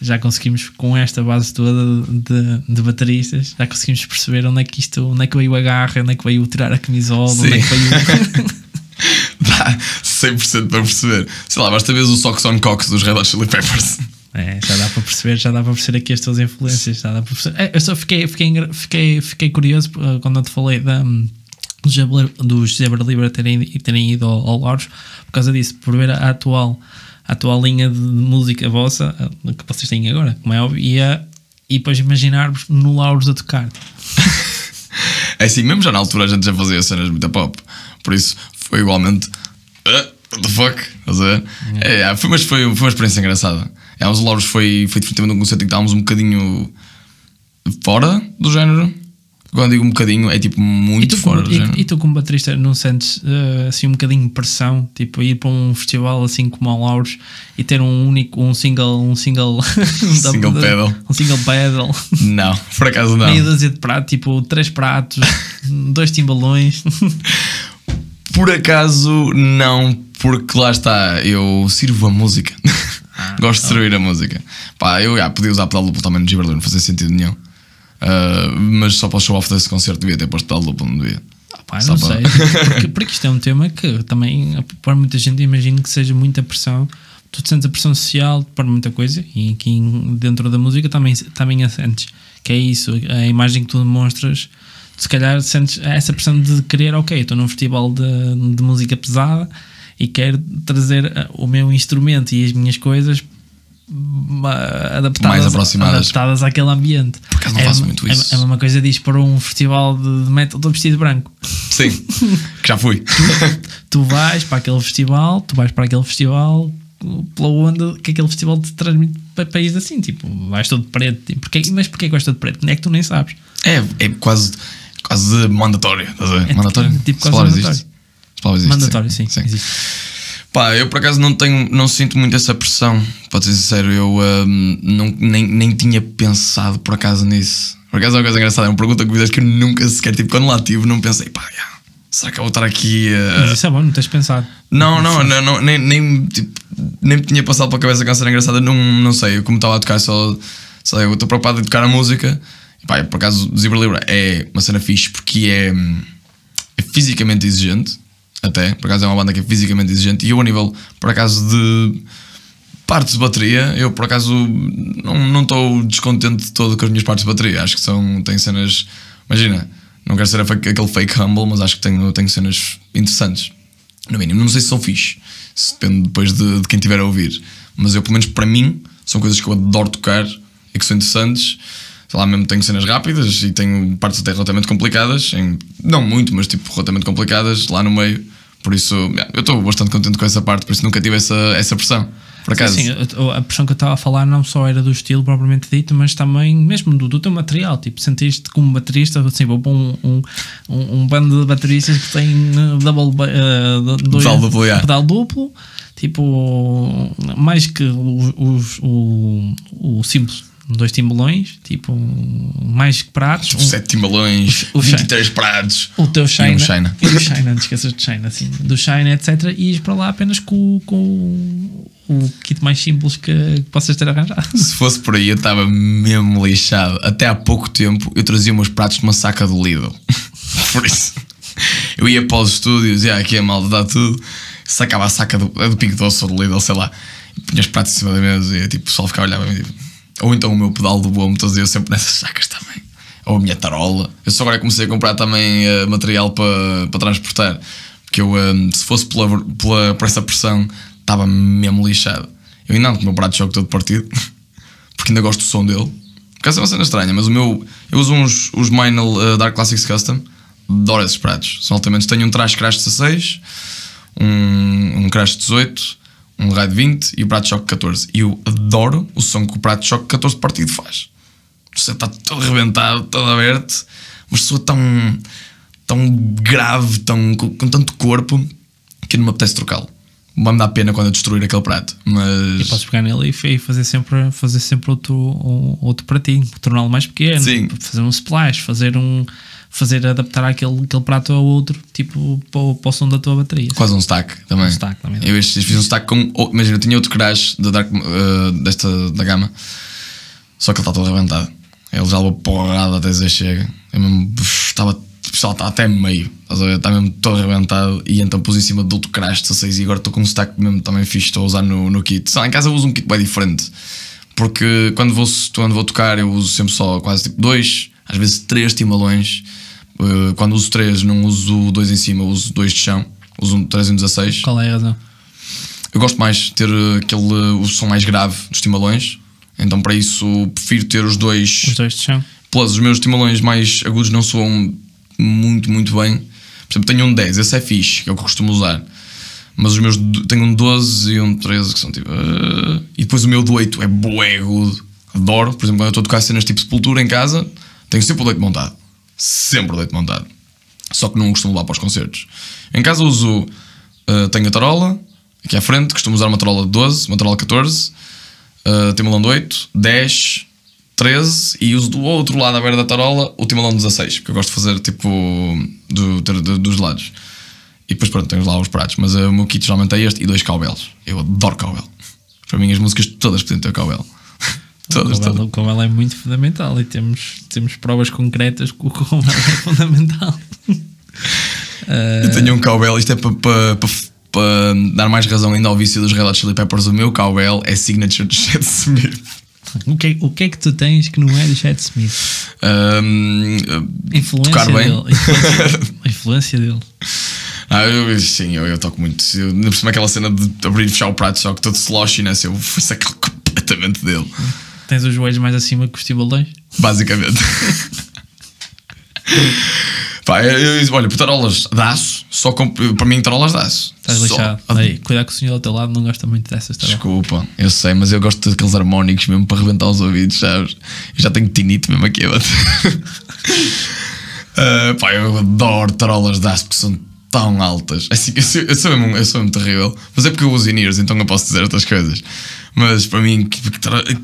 Speaker 2: Já conseguimos, com esta base toda de, de bateristas, já conseguimos perceber onde é que isto, onde é que veio a garra, onde é que veio tirar a camisola, onde é que
Speaker 1: Sim.
Speaker 2: veio.
Speaker 1: Dá 100% para perceber. Sei lá, basta ver o Socks on Cox dos Red Hot Chili Peppers.
Speaker 2: É, já dá para perceber, já dá para perceber aqui as tuas influências. Já dá para perceber. É, eu só fiquei, fiquei, fiquei, fiquei curioso uh, quando eu te falei da, hum, dos Zebra- dos Zebra Libra terem, terem ido ao, ao Lauros por causa disso, por ver a atual, a atual linha de música vossa uh, que vocês têm agora, como é óbvio, e, a- e depois imaginar-vos no Lauros a tocar.
Speaker 1: É assim, mesmo já na altura a gente já fazia cenas muito pop. Por isso foi igualmente. "Ah, what the fuck? Estás a ver? É, foi, mas foi, foi uma experiência engraçada. É, os Lauros foi, foi definitivamente um conceito em que estávamos um bocadinho fora do género. Quando digo um bocadinho, é tipo
Speaker 2: E
Speaker 1: muito fora do género.
Speaker 2: e, e tu como baterista não sentes uh, assim um bocadinho de pressão, tipo ir para um festival assim como ao Lauros e ter um único, um single, um single, um
Speaker 1: Single pedal.
Speaker 2: um single pedal,
Speaker 1: Não, por acaso não.
Speaker 2: meia dúzia de pratos, tipo três pratos, dois timbalões.
Speaker 1: Por acaso, não, porque lá está, eu sirvo a música. Gosto de servir a música. Pá, eu já podia usar pedal duplo também no Gibraltar, não fazia sentido nenhum. Ah, mas só para o show off desse concerto devia ter posto pedal duplo, não devia.
Speaker 2: Pá,
Speaker 1: Só
Speaker 2: não
Speaker 1: para-
Speaker 2: sei, porque, porque isto é um tema que também para muita gente imagino que seja muita pressão. Tu sentes a pressão social para muita coisa e aqui dentro da música também, também a sentes. Que é isso, a imagem que tu demonstras. Se calhar sentes essa pressão de querer, ok, estou num festival de, de música pesada e quero trazer eh, o meu instrumento e as minhas coisas ma- adaptadas,
Speaker 1: Mais aproximadas.
Speaker 2: adaptadas àquele ambiente.
Speaker 1: Por acaso não
Speaker 2: é,
Speaker 1: faço muito
Speaker 2: é-
Speaker 1: isso.
Speaker 2: É, a mesma coisa diz para um festival de metal, estou vestido de branco.
Speaker 1: Sim, que já fui.
Speaker 2: tu vais para aquele festival, tu vais para aquele festival pela onda que aquele festival te transmite para país assim, tipo, vais todo de preto, tipo, porque, mas porquê que vais todo de preto? Não é que tu nem sabes.
Speaker 1: É, é quase, quase mandatório. Estás a ver?
Speaker 2: É
Speaker 1: mandatório?
Speaker 2: tipo
Speaker 1: Essa
Speaker 2: quase mandatório.
Speaker 1: Existe?
Speaker 2: Mandatório, sim, existe.
Speaker 1: Pá, eu por acaso não tenho, não sinto muito essa pressão, para ser sincero, eu hum, não, nem, nem tinha pensado por acaso nisso. Por acaso é uma coisa engraçada, é uma pergunta que me que eu nunca sequer, tipo, quando lá tive, não pensei, pá, yeah, será que eu vou estar aqui a.
Speaker 2: Mas isso é bom, não tens pensado.
Speaker 1: Não, não, não, não, nem, nem, tipo, nem me tinha passado pela cabeça que ser engraçada, não, não sei, eu como estava a tocar só, sei, eu estou preocupado em tocar a música, e pá, por acaso Zebra Libra é uma cena fixe porque é, é fisicamente exigente, até, por acaso é uma banda que é fisicamente exigente, e eu a nível, por acaso, de partes de bateria, eu por acaso não estou descontente todo com as minhas partes de bateria, acho que são, tem cenas, imagina, não quero ser aquele fake humble, mas acho que tenho, tenho cenas interessantes no mínimo. Não sei se são fixe, se depende depois de, de, quem estiver a ouvir. Mas eu, pelo menos para mim, são coisas que eu adoro tocar e que são interessantes. Sei lá, mesmo tenho cenas rápidas e tenho partes até relativamente complicadas, em, não muito, mas tipo relativamente complicadas lá no meio. Por isso, eu estou bastante contente com essa parte, por isso nunca tive essa, essa pressão. Por acaso.
Speaker 2: Sim, sim, a pressão que eu estava a falar não só era do estilo propriamente dito, mas também mesmo do, do teu material. Tipo, sentiste como baterista, assim, vou para um, um, um, bando de bateristas que tem uh, double, uh, dois,
Speaker 1: pedal duplo, yeah.
Speaker 2: pedal duplo, tipo, mais que o, o, o simples dois timbalões, tipo, mais que pratos.
Speaker 1: Tipo, um, sete timbalões, o 23 China, pratos.
Speaker 2: O teu China.
Speaker 1: E um China.
Speaker 2: E o China, não esqueças de China, assim. Do China, etc. E ires para lá apenas com, com o kit mais simples que, que possas ter arranjado.
Speaker 1: Se fosse por aí, eu estava mesmo lixado. Até há pouco tempo eu trazia meus pratos de uma saca do Lidl. por isso, eu ia para os estúdios, e aqui a malta dá tudo, sacava a saca do, do Pico Doce ou do Lidl, sei lá, e punha os pratos em cima da mesa e tipo, o pessoal ficava a olhar para mim tipo ou então o meu pedal do bom, trazia eu sempre nessas sacas também. Ou a minha tarola. Eu só agora comecei a comprar também uh, material para, para transportar. Porque eu, um, eh, se fosse pela, pela, por essa pressão, estava mesmo lixado. Eu ainda ando com o meu prato de choque todo partido. porque ainda gosto do som dele. Porque essa é uma cena estranha, mas o meu. Eu uso uns os Meinl uh, Dark Classics Custom. Adoro esses pratos. São altamente. Tenho um traje crash 16, um, um crash 18 um raio de 20 e o prato de choque 14. E eu adoro o som que o prato de choque 14 partido faz. Você está todo arrebentado, todo aberto, mas soa tão, tão grave, tão, com, com tanto corpo, que não me apetece trocá-lo. Vai-me dar pena quando eu destruir aquele prato. Mas...
Speaker 2: E podes pegar nele e fazer sempre, fazer sempre outro, outro pratinho, torná-lo mais pequeno,
Speaker 1: Sim.
Speaker 2: fazer um splash, fazer um fazer adaptar aquele, aquele prato ao outro, tipo para o, para o som da tua bateria.
Speaker 1: Quase um stack também. Um
Speaker 2: stack também.
Speaker 1: Eu fiz um stack com. Oh, imagina, eu tinha outro crash da, Dark, uh, desta, da gama, só que ele está todo arrebentado. Ele já levou porrada até dizer chega. Eu mesmo estava pessoal está até meio, está mesmo todo arrebentado. E então pus em cima do outro crash 16 e agora estou com um stack mesmo também fixe, estou a usar no, no kit. Só em casa eu uso um kit bem diferente, porque quando vou, quando vou tocar eu uso sempre só quase tipo dois, às vezes três timbalões eh, quando uso 3, não uso dois em cima, uso dois de chão. Uso um 3 em 16.
Speaker 2: Qual é a razão?
Speaker 1: Eu gosto mais de ter aquele, o som mais grave dos timalões. Então, para isso, prefiro ter os dois.
Speaker 2: Os dois de chão.
Speaker 1: Plus, os meus timalões mais agudos não soam muito, muito bem. Por exemplo, tenho um 10, esse é fixe, que é o que eu costumo usar. Mas os meus. Tenho um 12 e um 13 que são tipo. Uh, e depois o meu do 8 é bué agudo. Adoro. Por exemplo, quando eu estou a tocar cenas tipo Sepultura em casa, tenho sempre o leite montado sempre leite montado. Só que não costumo levar para os concertos. Em casa uso, uh, tenho a tarola, aqui à frente, costumo usar uma tarola de 12, uma tarola 14, uh, timbalão de 8, 10, 13 e uso do outro lado à beira da tarola o timbalão de 16, porque eu gosto de fazer tipo do, do, do, dos lados. E depois pronto, tenho lá os pratos, mas uh, o meu kit geralmente é este e dois cowbells. Eu adoro cowbell. Para mim as músicas todas podiam ter cowbell.
Speaker 2: Todas, o todas. O Comel é muito fundamental e temos, temos provas concretas que o Comel é fundamental.
Speaker 1: Eu tenho um cowbell, isto é para, para, para, para dar mais razão ainda ao vício dos Red Hot Chili Peppers. O meu cowbell é signature de Chad Smith.
Speaker 2: O que, é, o que é que tu tens que não é de Chad Smith?
Speaker 1: Um,
Speaker 2: influência
Speaker 1: tocar bem.
Speaker 2: Dele. Influência, a influência dele.
Speaker 1: Ah, eu, sim, eu, eu toco muito. Eu, por cima aquela cena de abrir e fechar o prato, só que todo sloshy, né? Eu fui sacar completamente dele.
Speaker 2: Tens os joelhos mais acima que os tibalões?
Speaker 1: Basicamente. Pá, eu, eu, olha, por tarolas de aço, só com, para mim tarolas de aço.
Speaker 2: Estás só. lixado. Aí, cuidado que o senhor ao teu lado não gosta muito dessas tarolas.
Speaker 1: Desculpa, eu sei, mas eu gosto daqueles harmónicos mesmo para rebentar os ouvidos, sabes? Eu já tenho tinite mesmo aqui. uh, pá, eu adoro tarolas de aço porque são tão altas. Assim, eu, sou, eu, sou mesmo, eu sou mesmo terrível. Mas é porque eu uso in-ears, então eu posso dizer outras coisas. Mas para mim,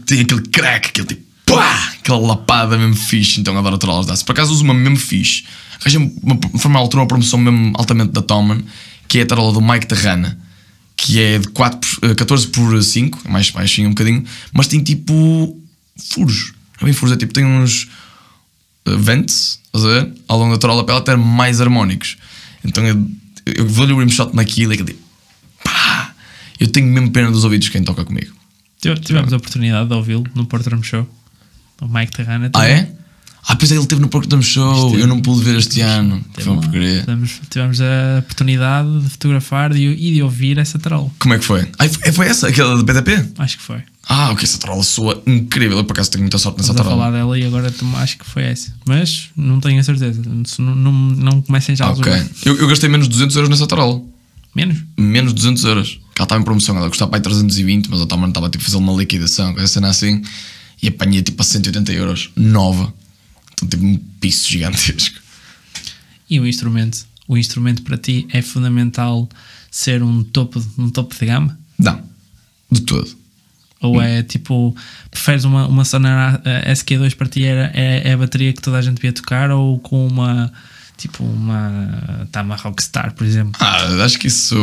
Speaker 1: tem aquele crack, aquele tipo, pá, aquela lapada mesmo fixe. Então adoro trolas dessas. Por acaso uso uma mesmo fixe. Arranjei uma, foi altura uma promoção mesmo altamente da Toman, que é a tarola do Mike Terrana. Que é de 4 por, eh, 14 por 5, é mais baixinho um bocadinho, mas tem tipo furos. É bem furos, é tipo, tem uns uh, vents, estás a ver? Ao longo da tarola para ela ter mais harmónicos. Então eu, eu vou-lhe o rimshot naquilo e aquele tipo, pá! Eu tenho mesmo pena dos ouvidos de quem toca comigo.
Speaker 2: Tive- Tivemos a oportunidade de ouvi-lo no Porto Drum Show. O Mike Terrana.
Speaker 1: Ah, é? Ah, pois é, ele esteve no Porto Drum Show,
Speaker 2: Esteve-
Speaker 1: eu não pude ver este ano.
Speaker 2: Teve
Speaker 1: Foi porcaria.
Speaker 2: Tivemos, tivemos a oportunidade de fotografar e, e de ouvir essa tarola.
Speaker 1: Como é que foi? Ah, foi- foi essa, aquela de BDP?
Speaker 2: Acho que foi.
Speaker 1: Ah, ok, essa tarola soa incrível. Eu por acaso tenho muita sorte nessa
Speaker 2: Estamos a falar
Speaker 1: tarola.
Speaker 2: dela e agora acho que foi essa. Mas não tenho a certeza. Não, não, não comecem já a
Speaker 1: ok. Eu, eu gastei menos de 200 euros nessa tarola.
Speaker 2: Menos?
Speaker 1: menos de 200 euros. Ela estava em promoção, ela custava para aí 320, mas a Toman estava tipo a fazer uma liquidação, coisa cena assim, e apanhei tipo a 180 euros, nova. Então tipo um piso gigantesco.
Speaker 2: E o instrumento? O instrumento para ti é fundamental ser um topo, um topo de gama?
Speaker 1: Não, de todo.
Speaker 2: Ou é tipo, preferes uma, uma Sonora eh, SQ2 para ti era, é, é a bateria que toda a gente devia tocar ou com uma tipo uma Tama Rockstar, por exemplo?
Speaker 1: Ah, acho que isso.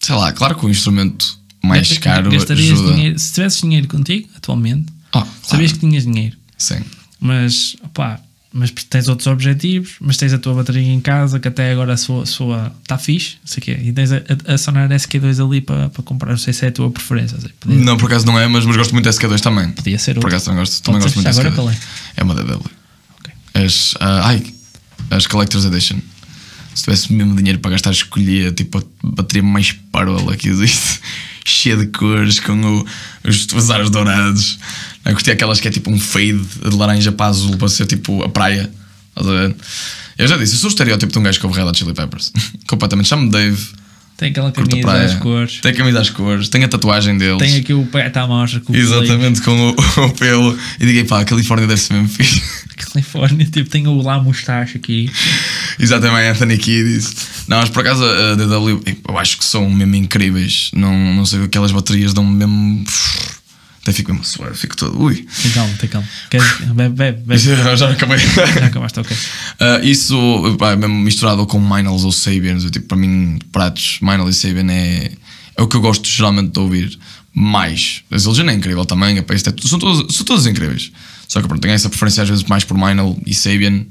Speaker 1: Sei lá, claro que o instrumento mais
Speaker 2: Gasta-
Speaker 1: caro
Speaker 2: Gastarias
Speaker 1: ajuda.
Speaker 2: dinheiro, se tivesses dinheiro contigo atualmente, sabias
Speaker 1: claro.
Speaker 2: que tinhas dinheiro,
Speaker 1: Sim.
Speaker 2: mas opá, mas tens outros objetivos, mas tens a tua bateria em casa que até agora a sua sua está fixe, não sei o quê, e tens a, a, a Sonar SQ2 ali para, para comprar, não sei se é a tua preferência, sei, podia,
Speaker 1: Não, por acaso não é, mas, mas gosto muito de SK2 também.
Speaker 2: podia ser
Speaker 1: Por
Speaker 2: outra.
Speaker 1: acaso também gosto, também gosto muito
Speaker 2: já
Speaker 1: SK2.
Speaker 2: agora é?
Speaker 1: É uma DW.
Speaker 2: Ok.
Speaker 1: As, ah, ai, as Collector's Edition. Se tivesse mesmo dinheiro para gastar, escolhia tipo a bateria mais parola que existe, cheia de cores, com o- os, aros dourados. Eu gostei aquelas que é tipo um fade de laranja para azul, para ser tipo a praia. A? Eu já disse, eu sou o estereótipo de um gajo que ouve Red Hot Chili Peppers. Completamente. Chamo-me Dave,
Speaker 2: Tem aquela
Speaker 1: a
Speaker 2: camisa
Speaker 1: praia.
Speaker 2: às cores,
Speaker 1: Tem a camisa às cores, tem a tatuagem deles.
Speaker 2: tem aqui o pé à mostra com o
Speaker 1: Exatamente, com o, o pelo. E digo, pá, a Califórnia deve ser mesmo fixe.
Speaker 2: Califórnia, tipo, tem o lá mustache aqui.
Speaker 1: Exatamente, Anthony Kiddis. Não, mas por acaso a DW, eu acho que são mesmo incríveis. Não, não sei, aquelas baterias dão mesmo. Até fico mesmo a suar, fico todo. Ui.
Speaker 2: Tem calma, tem calma. Queres, bebe, bebe, bebe.
Speaker 1: Já já acabei.
Speaker 2: Já acabaste, ok.
Speaker 1: Ah, isso, pá, mesmo misturado com Minals ou Sabians, tipo, para mim, pratos, Minal e Sabian é, é o que eu gosto geralmente de ouvir mais. A Zildjian é incrível também, a é, tudo- são, todas, são todas incríveis. Só que pronto, tenho essa preferência às vezes mais por Minal e Sabian.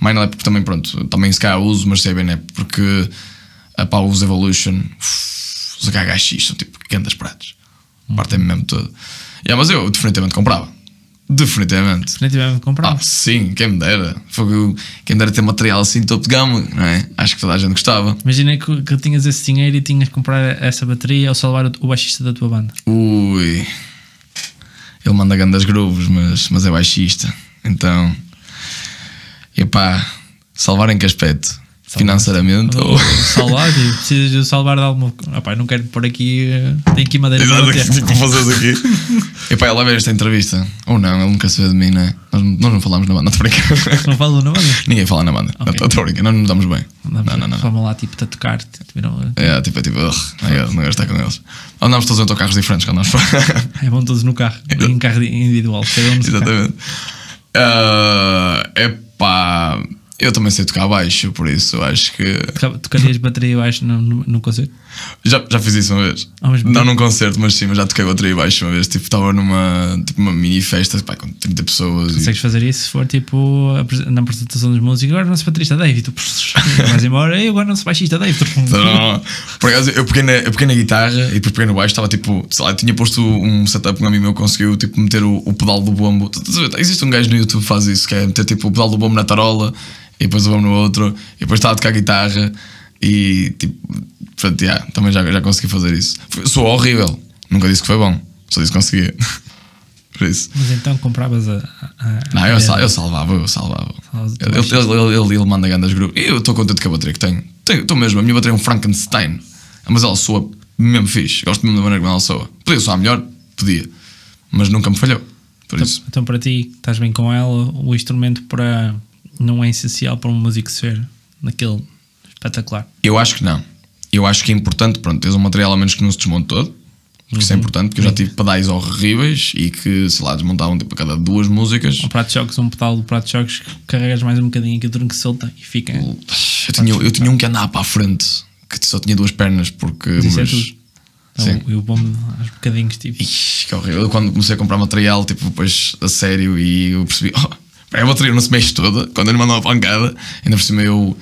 Speaker 1: Minal é porque também, pronto, também se calhar uso, mas Sabian é porque a pá, os Evolution, os HHX são tipo grandes pratos. Partem-me mesmo todo. Yeah, mas eu definitivamente comprava. Definitivamente.
Speaker 2: Definitivamente comprava.
Speaker 1: Ah, sim, quem me dera. Fogo, quem me dera ter material assim topo de gama, não é? Acho que toda a gente gostava.
Speaker 2: Imagina que, que tinhas esse dinheiro e tinhas que comprar essa bateria ou salvar o, o baixista da tua banda.
Speaker 1: Ui. Ele manda grandes grooves, mas, mas é baixista. Então. Epá, salvar em que aspecto? Financeiramente?
Speaker 2: Ou
Speaker 1: Ou...
Speaker 2: salvar, tipo, precisas de salvar de alguma coisa. Opá, não quero pôr aqui. eh, Tem aqui madeira para
Speaker 1: Exato, que tipo fazes aqui? Epá, vai ver esta entrevista. Ou não, ele nunca se vê de mim, não é? Nós, nós não falamos na banda, estou brincando.
Speaker 2: Não falo na banda.
Speaker 1: Ninguém fala na banda.
Speaker 2: Ok.
Speaker 1: Estou brincando, nós não nos damos bem. Não,
Speaker 2: Não,
Speaker 1: não, não.
Speaker 2: Vamos lá, tipo, a tocar. Tipo, viram-
Speaker 1: É, tipo, é tipo, ugh, não gosto- não com eles. Andamos todos em autocarros diferentes quando nós
Speaker 2: É bom todos no carro. Em carro individual. Cada um.
Speaker 1: Exatamente. Ah, epá, eu também sei tocar baixo, por isso acho que.
Speaker 2: Toca- Tocarias bateria, acho, no, no, no concerto.
Speaker 1: Já, já fiz isso uma vez.
Speaker 2: Ah, mas-
Speaker 1: não num concerto, mas sim, mas já toquei bateria baixo uma vez. Tipo, estava numa tipo, uma mini festa pá, com 30 pessoas. e-
Speaker 2: Consegues fazer isso se for tipo na apresentação dos músicos. Agora não se baterista Dave. Tu vais embora. E agora não se baixista Dave.
Speaker 1: Então, por acaso, eu peguei, na, eu peguei na guitarra e depois peguei no baixo, estava tipo, sei lá, eu tinha posto um setup, um amigo meu conseguiu tipo, meter o, o pedal do bombo. Existe um gajo no YouTube que faz isso, que é meter tipo o pedal do bombo na tarola e depois o bombo no outro, e depois estava a tocar guitarra e tipo, portanto, yeah, também já, já consegui fazer isso. Sou horrível, nunca disse que foi bom, só disse que conseguia. Por isso.
Speaker 2: Mas então compravas a. a- a-
Speaker 1: Não, eu,
Speaker 2: a-
Speaker 1: sal- eu salvava, eu salvava. Ele, ele, ele, ele, manda grandes grupos. E eu estou contente com a bateria que tenho. Tenho- Estou mesmo, a minha bateria é um Frankenstein. Mas ela soa mesmo fixe. Gosto mesmo da maneira como ela soa. Podia soar melhor? Podia. Mas nunca me falhou. Por isso.
Speaker 2: Então, para ti, estás bem com ela, o instrumento para não é essencial para um músico ser naquele Espetacular.
Speaker 1: Eu acho que não. Eu acho que é importante, pronto, tens um material a menos que não se desmonte todo. Porque isso é importante, porque eu já tive pedais horríveis e que, sei lá, desmontavam tipo a cada duas músicas.
Speaker 2: Um prato de choques, um pedal do prato de choques, carregas mais um bocadinho aqui o tronco solta e fica.
Speaker 1: Eu tinha, eu tinha um que andava para a frente, que só tinha duas pernas, porque.
Speaker 2: Isso é
Speaker 1: mas-
Speaker 2: tudo.
Speaker 1: Sim.
Speaker 2: Então, eu vou-me aos bocadinhos, tipo.
Speaker 1: Ixi, que horrível. Eu quando comecei a comprar material, tipo, depois a sério, e eu percebi, oh, a bateria não se mexe toda. Quando ele manda uma pancada, ainda por cima eu,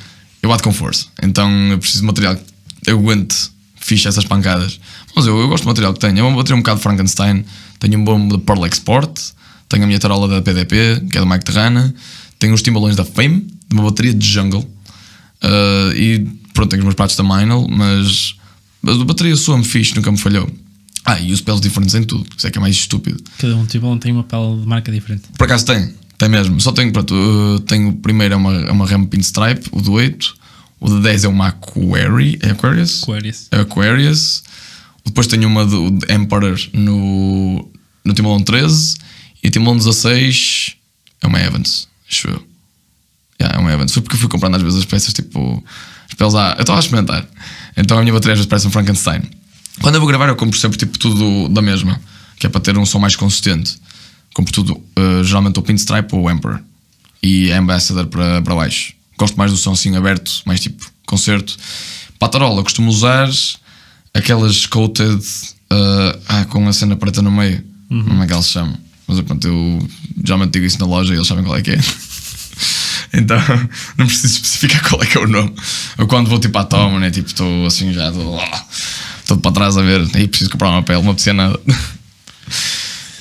Speaker 1: eu bato com força. Então eu preciso de material que aguente fixe essas pancadas. Mas eu, eu gosto do material que tenho. É uma bateria um bocado Frankenstein. Tenho um bom da Pearl Export, tenho a minha tarola da PDP, que é do Mike Terrana, tenho os timbalões da Fame, de uma bateria de jungle. Ah, e pronto, tenho os meus pratos da Minel, mas a bateria soa-me fixe, nunca me falhou. Ah, e os pelos diferentes em tudo, isso é que é mais estúpido.
Speaker 2: Cada um tipo tem uma pele de marca diferente.
Speaker 1: Por acaso tem, tem mesmo. Só tenho, pronto, uh, tenho o primeiro é uma, é uma Ram Pinstripe, o do 8, o de 10 é uma Aquari, é Aquarius?
Speaker 2: Aquarius.
Speaker 1: É Aquarius. Depois tenho uma do Emperor no, no Timbalão 13 e o Timbalão 16 é uma Evans, acho eu. Yeah, é uma Evans. Foi porque eu fui comprando às vezes as peças tipo. As peles à. Eu estava a experimentar. Então a minha bateria às vezes parece um Frankenstein. Quando eu vou gravar, eu compro sempre tipo tudo da mesma, que é para ter um som mais consistente. Compro tudo, uh, geralmente o Pinstripe ou o Emperor e a Ambassador para, para baixo. Gosto mais do som assim aberto, mais tipo concerto. Para a tarola, costumo usar aquelas coated uh, ah, com a cena preta no meio. Como é que elas chamam? Mas pronto, eu geralmente digo isso na loja e eles sabem qual é que é. Então, não preciso especificar qual é que é o nome. Eu quando vou tipo à toma, né? Tipo, estou assim já, todo, todo para trás a ver, aí preciso comprar uma pele, não apetecia nada.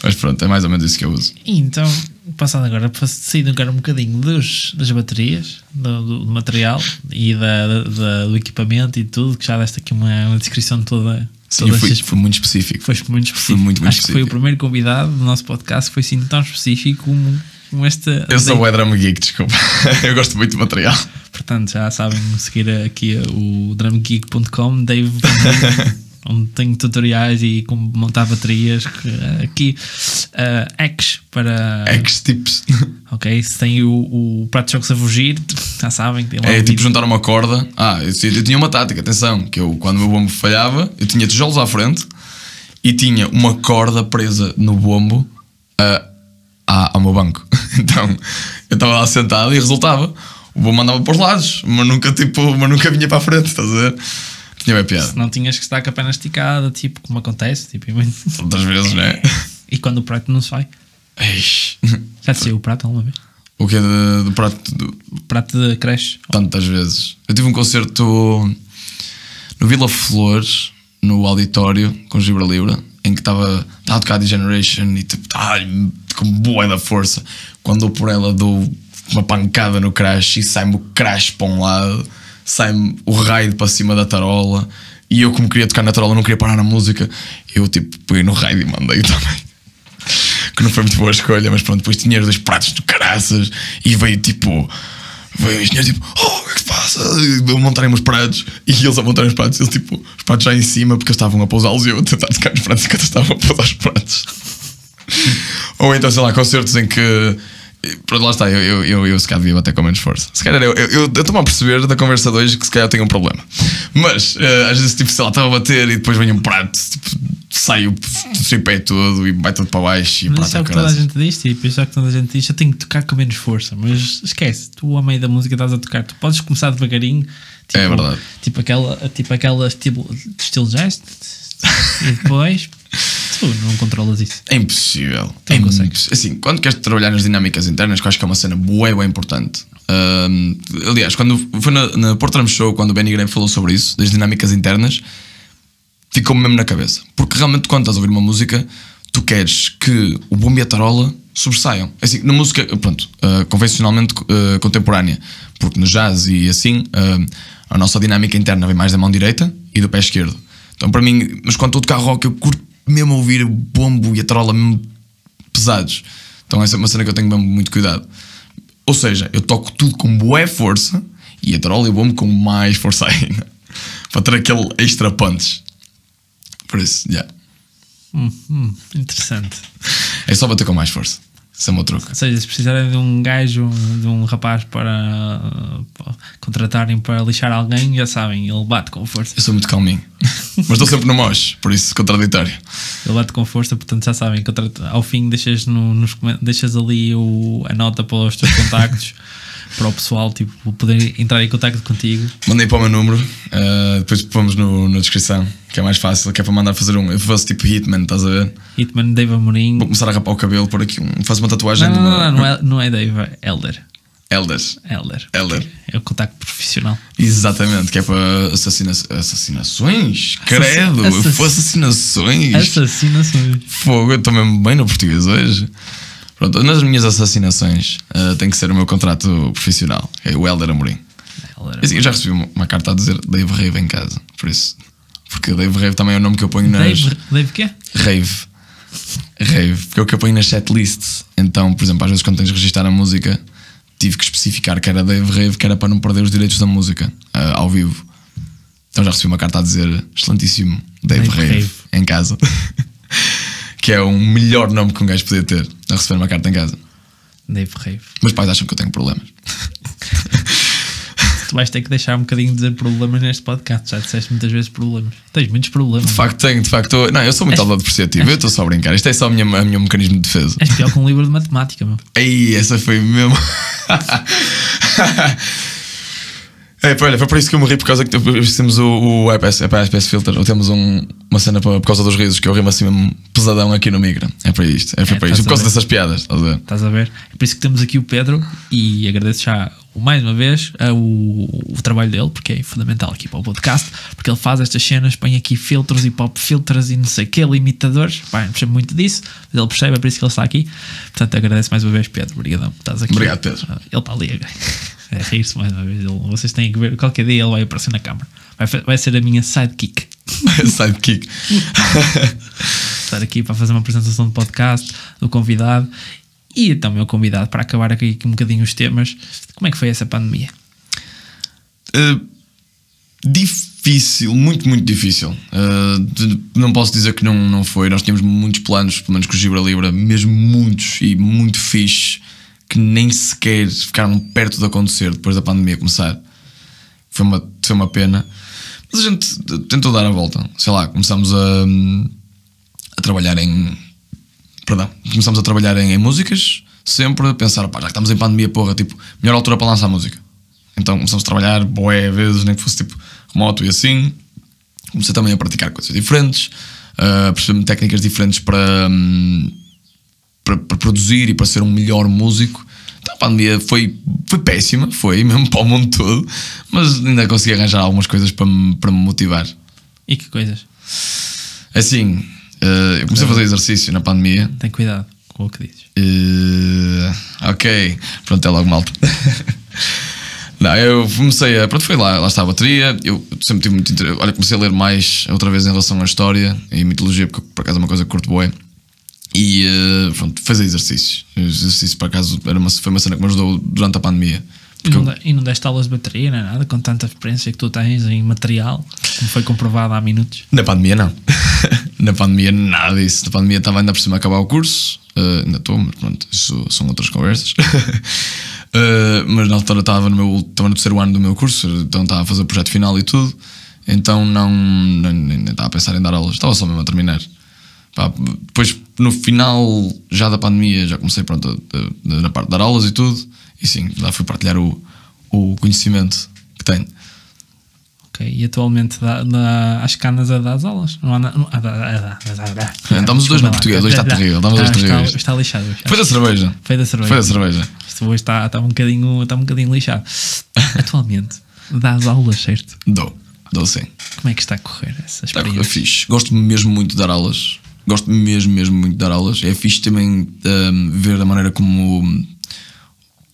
Speaker 1: Mas pronto, é mais ou menos isso que eu uso.
Speaker 2: Então, passando agora, para sair agora um bocadinho dos, das baterias, do, do material e da, da- do equipamento e tudo, que já deste aqui uma, uma descrição de toda.
Speaker 1: Sim, fui, fui muito específico.
Speaker 2: Foi muito específico.
Speaker 1: muito, muito
Speaker 2: Acho que foi o
Speaker 1: específico.
Speaker 2: primeiro convidado do nosso podcast, foi assim tão específico como, como esta.
Speaker 1: Eu sou o Drum Geek, desculpa. eu gosto muito de material.
Speaker 2: Portanto, já sabem seguir aqui o drumgeek.com, Dave, onde tenho tutoriais e como montar baterias. que, Aqui, uh, X para.
Speaker 1: X tips.
Speaker 2: Ok, se tem o, o prato de choques a fugir, já sabem.
Speaker 1: É tipo juntar uma corda. Ah, eu, eu tinha uma tática, atenção, que eu quando o meu bombo falhava, eu tinha tijolos à frente e tinha uma corda presa no bombo ah, à- ao meu banco. Então eu estava lá sentado e resultava. O bombo andava para os lados, mas nunca, tipo, mas nunca vinha para a frente, estás a ver? Tinha bem piada.
Speaker 2: Não tinhas que estar com a perna esticada, tipo, como acontece. Tipo,
Speaker 1: Outras vezes, não é?
Speaker 2: e quando o prato não se.
Speaker 1: Eish.
Speaker 2: Já te saiu o prato alguma vez?
Speaker 1: O que é de, de prato do-
Speaker 2: prato de creche.
Speaker 1: tantas vezes. Eu tive um concerto no Vila Flores, no auditório, com Gibra Libra, em que estava a tocar Degeneration e tipo, tá, com boa da força. Quando dou por ela, dou uma pancada no crash e sai-me o crash para um lado, sai-me o raid para cima da tarola. E eu, como queria tocar na tarola, não queria parar na música, eu tipo, peguei no raid e mandei também que não foi muito boa escolha, mas pronto, depois tinha os dois pratos de caraças e veio tipo. Veio o engenheiro tipo, oh, o que é que se passa? Eu montarem os pratos e eles a montarem os pratos, eles tipo, os pratos já em cima porque eles estavam a pousá-los e eu a tentar tocar nos pratos enquanto estavam a pousar os pratos. Ou então, sei lá, concertos em que. Pronto, lá está, eu, eu, eu, eu se calhar devia bater com menos força. Se calhar eu estou-me a perceber da conversa de hoje que se calhar eu tenho um problema. Mas eh, às vezes, tipo, sei lá, estava a bater e depois vem um prato, tipo, sai o tripé todo e vai tudo para baixo e
Speaker 2: Mas
Speaker 1: prato
Speaker 2: é
Speaker 1: é
Speaker 2: o que toda a gente diz, tipo, isso é que toda a gente diz. Eu tenho que tocar com menos força, mas esquece, tu, a meio da música, estás a tocar, tu podes começar devagarinho, tipo,
Speaker 1: É verdade.
Speaker 2: tipo aquela, tipo aquela estilo, estilo jazz, e depois tu não controlas isso.
Speaker 1: É impossível.
Speaker 2: Tu
Speaker 1: é
Speaker 2: consegues.
Speaker 1: Assim, quando queres trabalhar nas dinâmicas internas, que eu acho que é uma cena bué, bué importante. Ahm, aliás, quando foi na, na Porto Drum Show, quando o Benny Graham falou sobre isso, das dinâmicas internas, ficou-me mesmo na cabeça. Porque realmente, quando estás a ouvir uma música, tu queres que o bombo e a tarola sobressaiam. Assim, na música, pronto, ah, convencionalmente ah, contemporânea, porque no jazz e assim, ah, a nossa dinâmica interna vem mais da mão direita e do pé esquerdo. Então, para mim, mas quando estou tocar rock, eu curto mesmo ouvir o bombo e a tarola mesmo pesados. Então, essa é uma cena que eu tenho mesmo muito cuidado. Ou seja, eu toco tudo com boa força e a tarola e o bombo com mais força ainda. Para ter aquele extra punch. Por isso, já.
Speaker 2: Hum, hum, interessante.
Speaker 1: É só bater com mais força. Isso é meu truque.
Speaker 2: Ou seja, se precisarem de um gajo, de um rapaz para, para contratarem para lixar alguém, já sabem, ele bate com força.
Speaker 1: Eu sou muito calminho. Mas estou sempre no mosh, por isso contraditório.
Speaker 2: Ele bate com força, portanto já sabem, ao fim deixas, no, nos, deixas ali o, a nota para os teus contactos, para o pessoal tipo, poder entrar em contacto contigo.
Speaker 1: Mandei para o meu número, uh, depois pomos no, na descrição, que é mais fácil, que é para mandar fazer um. Eu faço tipo Hitman, estás a ver?
Speaker 2: Hitman, Dave Amorim.
Speaker 1: Vou começar a rapar o cabelo, por aqui um. Faço uma tatuagem
Speaker 2: Não, não,
Speaker 1: uma.
Speaker 2: não, não, é, não é Dave, é Elder.
Speaker 1: Elders.
Speaker 2: Elder.
Speaker 1: Elder.
Speaker 2: É o contacto profissional.
Speaker 1: Exatamente, que é para assassina assassinações? Credo,
Speaker 2: Assass-
Speaker 1: foi assassinações.
Speaker 2: Assassinações.
Speaker 1: Fogo, eu estou mesmo bem no português hoje. Pronto, nas minhas assassinações uh, tem que ser o meu contrato profissional, é o Elder Amorim.
Speaker 2: Elder.
Speaker 1: E assim, eu já recebi uma, uma carta a dizer Dave Rave em casa, por isso. Porque Dave Rave também é o nome que eu ponho nas.
Speaker 2: Dave, Dave quê?
Speaker 1: Rave. Rave, porque é o que eu ponho nas setlists. Então, por exemplo, às vezes quando tens de registrar a música, tive que especificar que era Dave Rave, que era para não perder os direitos da música ah, ao vivo. Então já recebi uma carta a dizer excelentíssimo Dave,
Speaker 2: Dave
Speaker 1: Rave,
Speaker 2: Rave.
Speaker 1: em casa. que é o melhor nome que um gajo podia ter a receber uma carta em casa.
Speaker 2: Dave Rave.
Speaker 1: Meus pais acham que eu tenho problemas.
Speaker 2: Tu vais ter que deixar um bocadinho de dizer problemas neste podcast. Já disseste muitas vezes problemas. Tens muitos problemas.
Speaker 1: De facto, tenho, de facto. Não, eu sou muito autodepreciativo, eu estou só a brincar. Isto é só o meu, o meu mecanismo de defesa.
Speaker 2: És pior que um livro de matemática, meu.
Speaker 1: Ei, essa foi mesmo. É, olha, foi por isso que eu morri por causa que temos o, o iPS, iPS Filter, ou temos um- uma cena para, por causa dos risos, que eu rimo assim mesmo pesadão aqui no micro. É para isto, é,
Speaker 2: É,
Speaker 1: para
Speaker 2: estás
Speaker 1: isto, por causa dessas piadas, estás a ver?
Speaker 2: Estás a ver? É por isso que temos aqui o Pedro e agradeço já mais uma vez a o, o trabalho dele, porque é fundamental aqui para o podcast, porque ele faz estas cenas, põe aqui filtros e pop filtros e não sei o que, limitadores. Pá, não percebo muito disso, mas ele percebe, é por isso que ele está aqui. Portanto, agradeço mais uma vez, Pedro. Obrigadão. por Estás aqui.
Speaker 1: Obrigado, Pedro.
Speaker 2: Ele está ali a rir-se mais uma vez. Ele- vocês têm que ver, qualquer dia ele vai aparecer na câmara. Vai, vai ser a minha sidekick.
Speaker 1: Sidekick.
Speaker 2: estar aqui para fazer uma apresentação de podcast do convidado e também o convidado para acabar aqui um bocadinho os temas. Como é que foi essa pandemia?
Speaker 1: Uh, difícil, muito, muito difícil. Uh, não posso dizer que não, não foi. Nós tínhamos muitos planos, pelo menos com o Gibra Libra, mesmo muitos e muito fixe, que nem sequer ficaram perto de acontecer depois da pandemia começar. Foi uma, foi uma pena. Mas a gente tentou dar a volta. Sei lá, começámos a, a trabalhar em. Perdão, começámos a trabalhar em, em músicas, sempre a pensar, pá, já que estamos em pandemia, porra, tipo, melhor altura para lançar música. Então começamos a trabalhar boé vezes, nem que fosse tipo remoto e assim. Comecei também a praticar coisas diferentes, a perceber técnicas diferentes para, hum, para, para produzir e para ser um melhor músico. Então a pandemia foi, foi péssima, foi mesmo para o mundo todo, mas ainda consegui arranjar algumas coisas para me, para me motivar.
Speaker 2: E que coisas?
Speaker 1: Assim, eh, eu comecei a fazer exercício na pandemia.
Speaker 2: Tem cuidado com o que dizes.
Speaker 1: Eh, ok, pronto, é logo malta. Não, eu comecei a. Pronto, foi lá, lá está a bateria. Eu sempre tive muito interesse. Olha, comecei a ler mais outra vez em relação à história e mitologia, porque por acaso é uma coisa que curto boé. E eh, pronto, fazer exercícios. Exercício, por acaso, era uma, foi uma cena que me ajudou durante a pandemia.
Speaker 2: E não,
Speaker 1: eu-
Speaker 2: e não deste aulas de bateria, nem nada, com tanta experiência que tu tens em material, como foi comprovado há minutos.
Speaker 1: Na pandemia, não. na pandemia, nada disso. Na pandemia estava ainda por cima a acabar o curso. eh, ainda estou, mas pronto, isso são outras conversas. Eh, mas na altura estava no, meu, estava no terceiro ano do meu curso, então estava a fazer o projeto final e tudo. Então não, não- nem, nem estava a pensar em dar aulas, estava só mesmo a terminar. Pá, depois, no final já da pandemia, já comecei pronto, a- na parte de dar aulas e tudo. E sim, lá fui partilhar o, o conhecimento que tenho.
Speaker 2: Ok, e atualmente dá, dá, acho que andas a dar as aulas. Não anda, não, a a a dar.
Speaker 1: Estamos os dois no português, hoje está terrível, estamos os dois
Speaker 2: está, está lixado.
Speaker 1: Foi da cerveja.
Speaker 2: Foi da cerveja.
Speaker 1: Foi da cerveja.
Speaker 2: Isto hoje está, está, um bocadinho, está um bocadinho lixado. Atualmente, dás aulas, certo?
Speaker 1: Dou, dou sim.
Speaker 2: Como é que está a correr essa
Speaker 1: Está
Speaker 2: experiência?
Speaker 1: fixe. Gosto mesmo muito de dar aulas. Gosto mesmo, mesmo muito de dar aulas. É fixe também hum, ver a maneira como. hum,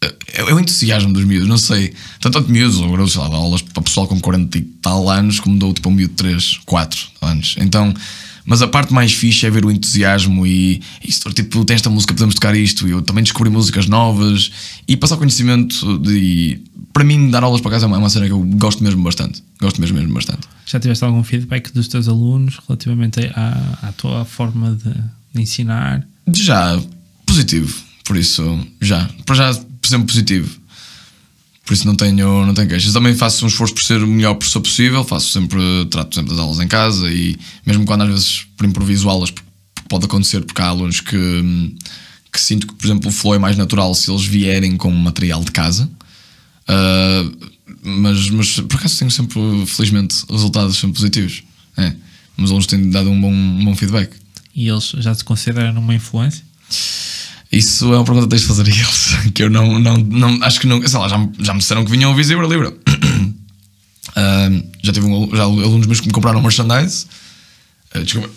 Speaker 1: É, é o entusiasmo dos miúdos, não sei. Tanto tanto miúdos, agora, sei lá, aulas para pessoal com 40 e tal anos, como dou tipo um miúdo de 3, 4 anos. Então. Mas a parte mais fixe é ver o entusiasmo e isso, tipo, tem esta música, podemos tocar isto. E eu também descobri músicas novas e passar conhecimento de. Para mim, dar aulas para casa é uma, é uma cena que eu gosto mesmo bastante. Gosto mesmo, mesmo bastante.
Speaker 2: Já tiveste algum feedback dos teus alunos relativamente à, à tua forma de, de ensinar?
Speaker 1: Já, positivo. Por isso, já. Para já, sempre positivo. Por isso não tenho, não tenho queixas. Também faço um esforço por ser o melhor professor possível. Faço sempre, trato sempre das aulas em casa e mesmo quando às vezes por improviso aulas, porque pode acontecer, porque há alunos que, que sinto que, por exemplo, o flow é mais natural se eles vierem com material de casa. Uh, mas, mas por acaso tenho sempre, felizmente, resultados sempre positivos. É. Os alunos têm dado um bom, um bom feedback.
Speaker 2: E eles já se consideram uma influência?
Speaker 1: Isso é uma pergunta que tens de fazer a eles. Que eu não, não, não acho que não. Sei lá, já, já me disseram que vinham ouvir Zebra Libra. Uh, já tive um, já alunos meus que me compraram merchandise. Uh, desculpa.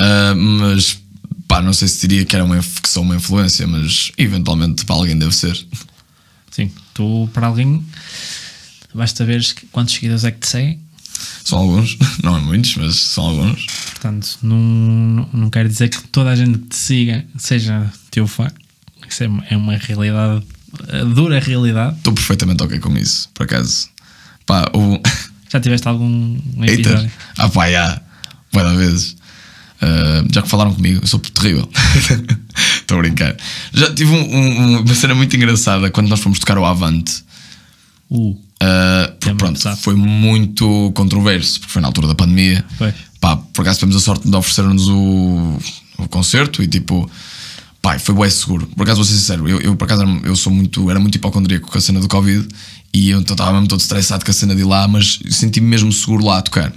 Speaker 1: Uh, mas pá, não sei se diria que, era uma, que são uma influência, mas eventualmente para alguém deve ser.
Speaker 2: Sim, tu para alguém basta ver quantos seguidores é que te seguem.
Speaker 1: São alguns, não é muitos, mas são alguns.
Speaker 2: Portanto, não, não, não quero dizer que toda a gente que te siga seja teu fã. Isso é, é uma realidade, a dura realidade.
Speaker 1: Estou perfeitamente ok com isso, por acaso. Pá.
Speaker 2: Já tiveste algum episódio?
Speaker 1: Hater? Ah pá, já. Várias vezes. Uh, já que falaram comigo, eu sou terrível. Estou a brincar. Já tive um, um, uma cena muito engraçada quando nós fomos tocar o Avante.
Speaker 2: Uh,
Speaker 1: uh, porque, pronto, foi muito controverso, porque foi na altura da pandemia.
Speaker 2: Pois.
Speaker 1: Pá, por acaso tivemos a sorte de oferecer-nos o, o concerto e tipo. Pá, foi bem seguro. Por acaso vou ser sincero, eu, eu por acaso eu sou muito, era muito hipocondríaco com a cena do Covid e eu então estava mesmo todo estressado com a cena de ir lá, mas senti-me mesmo seguro lá a tocar.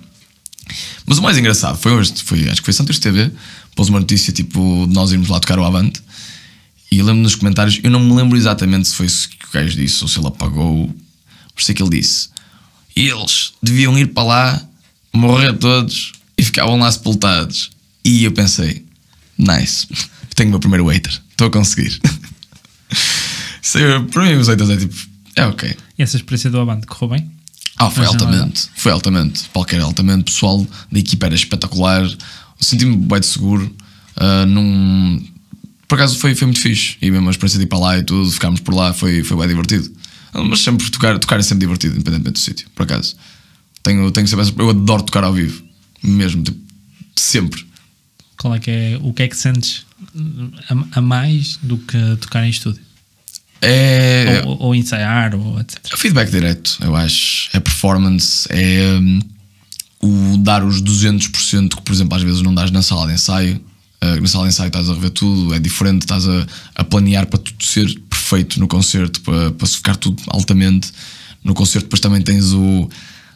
Speaker 1: Mas o mais engraçado foi hoje, foi, acho que foi Santos TV, pôs uma notícia tipo de nós irmos lá tocar o Avante. E lembro nos comentários, eu não me lembro exatamente se foi isso que o gajo disse ou se ele apagou. Por isso é que ele disse: eles deviam ir para lá, morrer todos e ficavam lá sepultados. E eu pensei: nice, tenho o meu primeiro waiter, estou a conseguir. para mim, os waiters é tipo: é ok.
Speaker 2: E essa experiência do Avante correu bem?
Speaker 1: Ah, foi altamente. Foi altamente. Qualquer altamente. O pessoal da equipa era espetacular. Senti-me bem de seguro. Uh, num... Por acaso foi, foi muito fixe. E mesmo a experiência de ir para lá e tudo, ficámos por lá, foi, foi bem divertido. Mas sempre tocar, tocar é sempre divertido, independentemente do sítio, por acaso. Tenho, tenho sempre, eu adoro tocar ao vivo. Mesmo, tipo, sempre.
Speaker 2: Qual é que é, o que é que sentes a, a mais do que tocar em estúdio?
Speaker 1: É,
Speaker 2: ou, ou, ensaiar, ou etc.
Speaker 1: É feedback direto, eu acho. É performance, é um, o dar os 200% que, por exemplo, às vezes não dás na sala de ensaio. Uh, na sala de ensaio estás a rever tudo, é diferente, estás a, a planear para tudo ser perfeito no concerto, para, para ficar tudo altamente. No concerto, depois também tens o,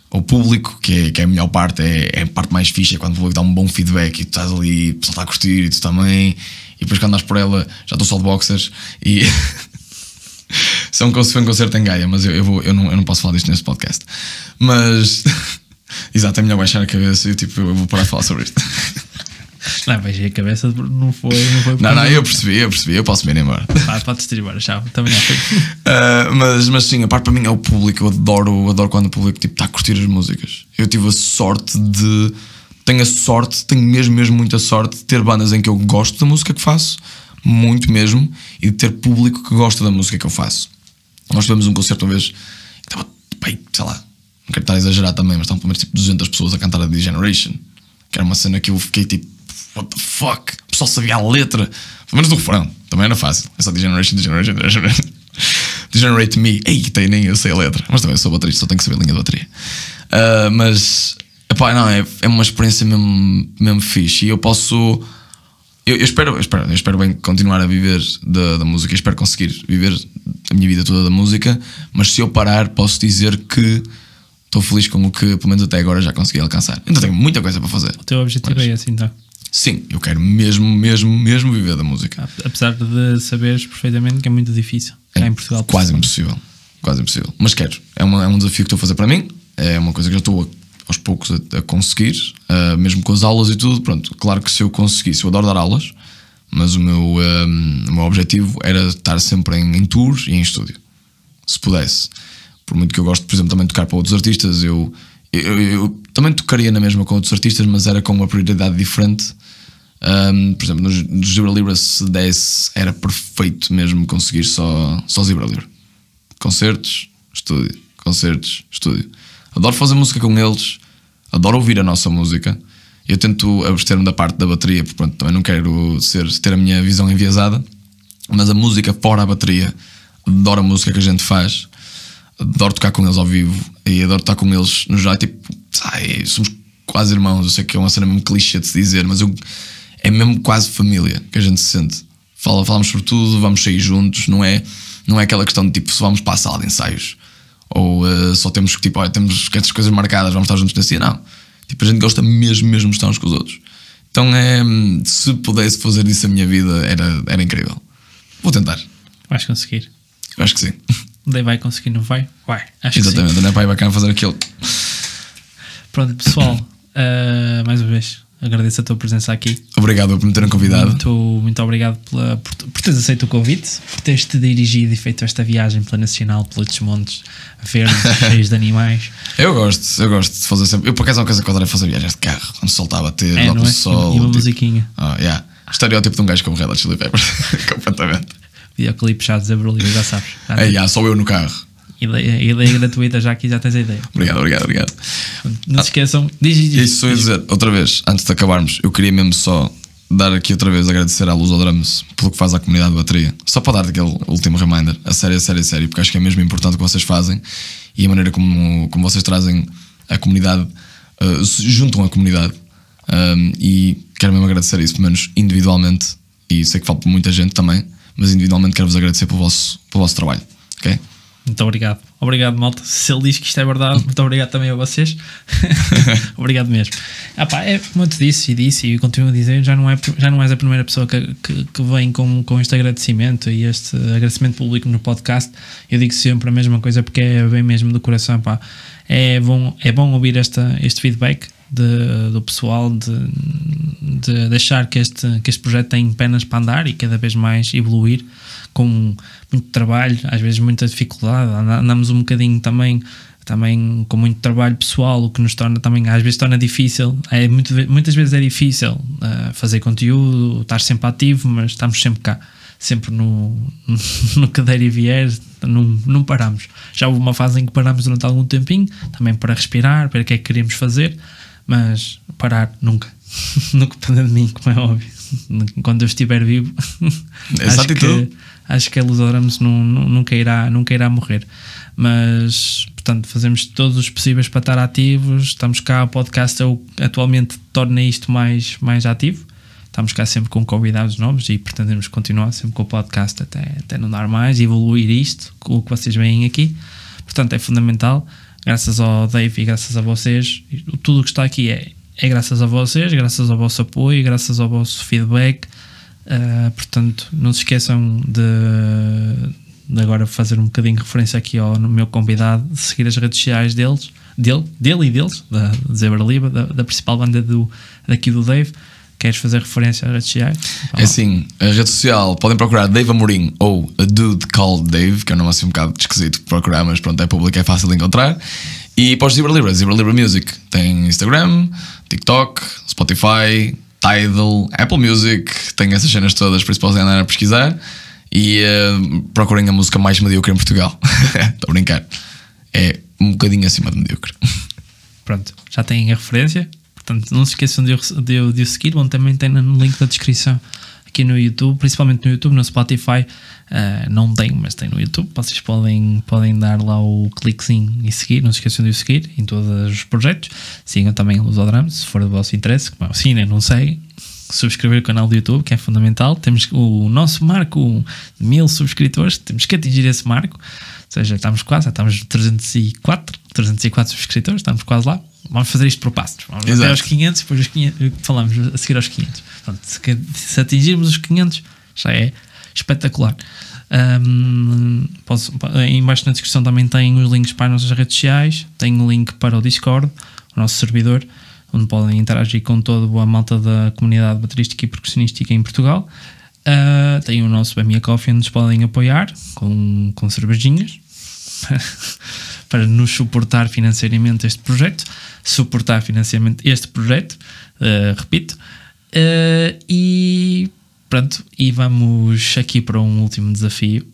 Speaker 1: o público, que é, que é a melhor parte, é, é a parte mais fixa, é quando o público dá um bom feedback e tu estás ali, o pessoal está a curtir e tu também. E depois quando andas por ela, já estou só de boxers e. São como se foi um concerto em Gaia, mas eu, eu, vou, eu, não, eu não posso falar disto neste podcast. Mas. Exato, é melhor baixar a cabeça e eu, tipo, eu vou parar de falar sobre isto.
Speaker 2: Não, baixei a cabeça, não foi. Não, foi
Speaker 1: não, não, eu percebi, eu percebi, eu posso me ir embora.
Speaker 2: Ah, podes ir embora, tchau, também
Speaker 1: uh, mas, mas sim, a parte para mim é o público, eu adoro, adoro quando o público tipo, está a curtir as músicas. Eu tive a sorte de. Tenho a sorte, tenho mesmo, mesmo muita sorte de ter bandas em que eu gosto da música que faço, muito mesmo, e de ter público que gosta da música que eu faço. Nós tivemos um concerto uma vez que estava, bem, sei lá, não quero estar a exagerar também, mas estavam pelo menos tipo 200 pessoas a cantar a Degeneration, que era uma cena que eu fiquei tipo, what the fuck? O pessoal sabia a letra, pelo menos do refrão, também era fácil. É só Degeneration, Degeneration, Degeneration. Degenerate Me, ei, tem, nem eu sei a letra, mas também sou baterista, só tenho que saber a linha de bateria. Uh, mas, epá, não, é, é uma experiência mesmo, mesmo fixe e eu posso eu, eu, espero, eu, espero, eu espero bem continuar a viver da, da música, espero conseguir viver a minha vida toda da música, mas se eu parar, posso dizer que estou feliz com o que, pelo menos até agora, já consegui alcançar. Ainda tenho muita coisa para fazer.
Speaker 2: O teu objetivo mas, é esse, então?
Speaker 1: Sim, eu quero mesmo, mesmo, mesmo viver da música.
Speaker 2: Apesar de saberes perfeitamente que é muito difícil. É em Portugal.
Speaker 1: Quase impossível. Quase impossível. Mas quero. É, uma, é um desafio que estou a fazer para mim. É uma coisa que já estou aos poucos a, a conseguir, uh, mesmo com as aulas e tudo. Pronto, claro que se eu conseguisse, eu adoro dar aulas, mas o meu, um, ah, o meu objetivo era estar sempre em, em tours e em estúdio, se pudesse. Por muito que eu gosto, por exemplo, também de tocar para outros artistas, eu, eu, eu, também tocaria na mesma com outros artistas, mas era com uma prioridade diferente. Um, por exemplo, nos, nos Zebra Libra, se desse, era perfeito mesmo conseguir só, só Zebra Libra. Concertos, estúdio, concertos, estúdio. Adoro fazer música com eles, adoro ouvir a nossa música. Eu tento abster-me da parte da bateria, porque pronto, também não quero ser, ter a minha visão enviesada, mas a música fora a bateria, adoro a música que a gente faz, adoro tocar com eles ao vivo e adoro estar com eles no já, tipo, ai, somos quase irmãos, eu sei que é uma cena mesmo clichê de se dizer, mas eu, é mesmo quase família que a gente se sente. Fala, falamos sobre tudo, vamos sair juntos, não é, não é aquela questão de tipo, se vamos para a sala de ensaios ou uh, só temos que, tipo, olha, temos estas coisas marcadas, vamos estar juntos nesse dia, não. Tipo, a gente gosta mesmo, mesmo de estar uns com os outros. Então, é, se pudesse fazer isso a minha vida, era, era incrível. Vou tentar.
Speaker 2: Vais conseguir.
Speaker 1: Eu acho que sim.
Speaker 2: Daí vai conseguir, não vai? Vai. Acho
Speaker 1: Exatamente, não é para ir bacana fazer aquilo.
Speaker 2: que sim. Pronto, pessoal, uh, mais uma vez, agradeço a tua presença aqui.
Speaker 1: Obrigado por me terem convidado.
Speaker 2: Muito, muito obrigado pela, por, por teres aceito o convite, por teres te dirigido e feito esta viagem pela Nacional, pelos montes verdes, cheios de animais.
Speaker 1: Eu gosto, eu gosto de fazer sempre. Eu, por acaso, é uma coisa que eu adoro é fazer viagens de carro, quando o sol está a bater,
Speaker 2: É,
Speaker 1: lá pelo
Speaker 2: é?
Speaker 1: sol.
Speaker 2: E uma
Speaker 1: tipo,
Speaker 2: musiquinha.
Speaker 1: Ah, yeah. Estereótipo de um gajo como Red Hot Chili Peppers. Completamente.
Speaker 2: Videoclipe já desabrolhou, já sabes. Já
Speaker 1: É, yeah, só eu no carro.
Speaker 2: Ideia, ideia gratuita, já aqui já tens a ideia.
Speaker 1: Obrigado, obrigado, obrigado.
Speaker 2: Não se esqueçam, diz, diz, diz.
Speaker 1: isso só ia dizer, outra vez, antes de acabarmos, eu queria mesmo só dar aqui outra vez agradecer à Luz ao Drums pelo que faz à comunidade de bateria. Só para dar aquele último reminder, a sério, a sério, a sério, porque acho que é mesmo importante o que vocês fazem e a maneira como, como vocês trazem a comunidade, uh, se juntam a comunidade. Um, e quero mesmo agradecer isso, pelo menos individualmente, e sei que falo por muita gente também, mas individualmente quero-vos agradecer pelo vosso, pelo vosso trabalho. ok?
Speaker 2: Muito obrigado. Obrigado, malta. Se ele diz que isto é verdade, muito obrigado também a vocês. obrigado mesmo. Ah, pá, é como eu te disse e disse e continuo a dizer, já não, é, já não és a primeira pessoa que, que, que vem com, com este agradecimento e este agradecimento público no podcast. Eu digo sempre a mesma coisa porque é bem mesmo do coração. Pá. É, bom, é bom ouvir esta, este feedback de, do pessoal de, de deixar que este, que este projeto tem penas para andar e cada vez mais evoluir com muito trabalho, às vezes muita dificuldade, andamos um bocadinho também também com muito trabalho pessoal, o que nos torna também às vezes torna difícil, é muito, muitas vezes é difícil uh, fazer conteúdo, estar sempre ativo, mas estamos sempre cá, sempre no, no cadeira e vier, não, não paramos. Já houve uma fase em que paramos durante algum tempinho, também para respirar, para o que é que queremos fazer, mas parar nunca, nunca depende de mim, como é óbvio. Quando eu estiver vivo,
Speaker 1: Essa
Speaker 2: acho,
Speaker 1: atitude.
Speaker 2: que, acho que a não, não, nunca, irá, nunca irá morrer. Mas, portanto, fazemos todos os possíveis para estar ativos. Estamos cá, o podcast é o, atualmente torna isto mais, mais ativo. Estamos cá sempre com convidados novos e pretendemos continuar sempre com o podcast até, até não dar mais, evoluir isto, com o que vocês veem aqui. Portanto, é fundamental. Graças ao Dave e graças a vocês, tudo o que está aqui é, é graças a vocês, graças ao vosso apoio, graças ao vosso feedback. Uh, portanto, não se esqueçam de, de, agora fazer um bocadinho de referência aqui ao meu convidado, de seguir as redes sociais deles, dele, dele e deles, da Zebra Liba, da, da principal banda do, daqui do Dave. Queres fazer referência às redes sociais?
Speaker 1: É assim, a rede social podem procurar Dave Amorim ou A Dude Called Dave, que é um nome assim um bocado esquisito de procurar, mas pronto, é público, é fácil de encontrar. E para os Zebra Libra, Zebra Libra Music tem Instagram, TikTok, Spotify, Tidal, Apple Music, tem essas cenas todas, por isso podem andar a pesquisar. E uh, procurem a música mais medíocre em Portugal. Estou a brincar. É um bocadinho acima de medíocre.
Speaker 2: Pronto, já têm a referência. Portanto, não se esqueçam de, de, de o seguir, também tem no link da descrição aqui no YouTube, principalmente no YouTube, no Spotify. ah, não tem, mas tem no YouTube. Vocês podem, podem dar lá o cliquezinho e seguir. Não se esqueçam de o seguir em todos os projetos. Sigam também o Lusodrama, se for do vosso interesse. Como assim, né? não sei. Subscrever o canal do YouTube, que é fundamental. Temos o nosso marco de mil subscritores, temos que atingir esse marco. Ou seja, estamos quase, estamos 304, 304 subscritores, estamos quase lá. Vamos fazer isto por passos. Vamos até
Speaker 1: Exato.
Speaker 2: aos 500, depois os 500, falamos a seguir aos 500. Portanto, se, atingirmos os 500, já é espetacular. Ahm, posso, em baixo na descrição também tem os links para as nossas redes sociais, tem o link para o Discord, o nosso servidor, onde podem interagir com toda a malta da comunidade baterística e percussionística em Portugal. Ah, tem o nosso Bamia Coffee, onde nos podem apoiar com, com cervejinhas para nos suportar financeiramente este projeto, suportar financeiramente este projeto, uh, repito, Uh, e pronto, e vamos aqui para um último desafio.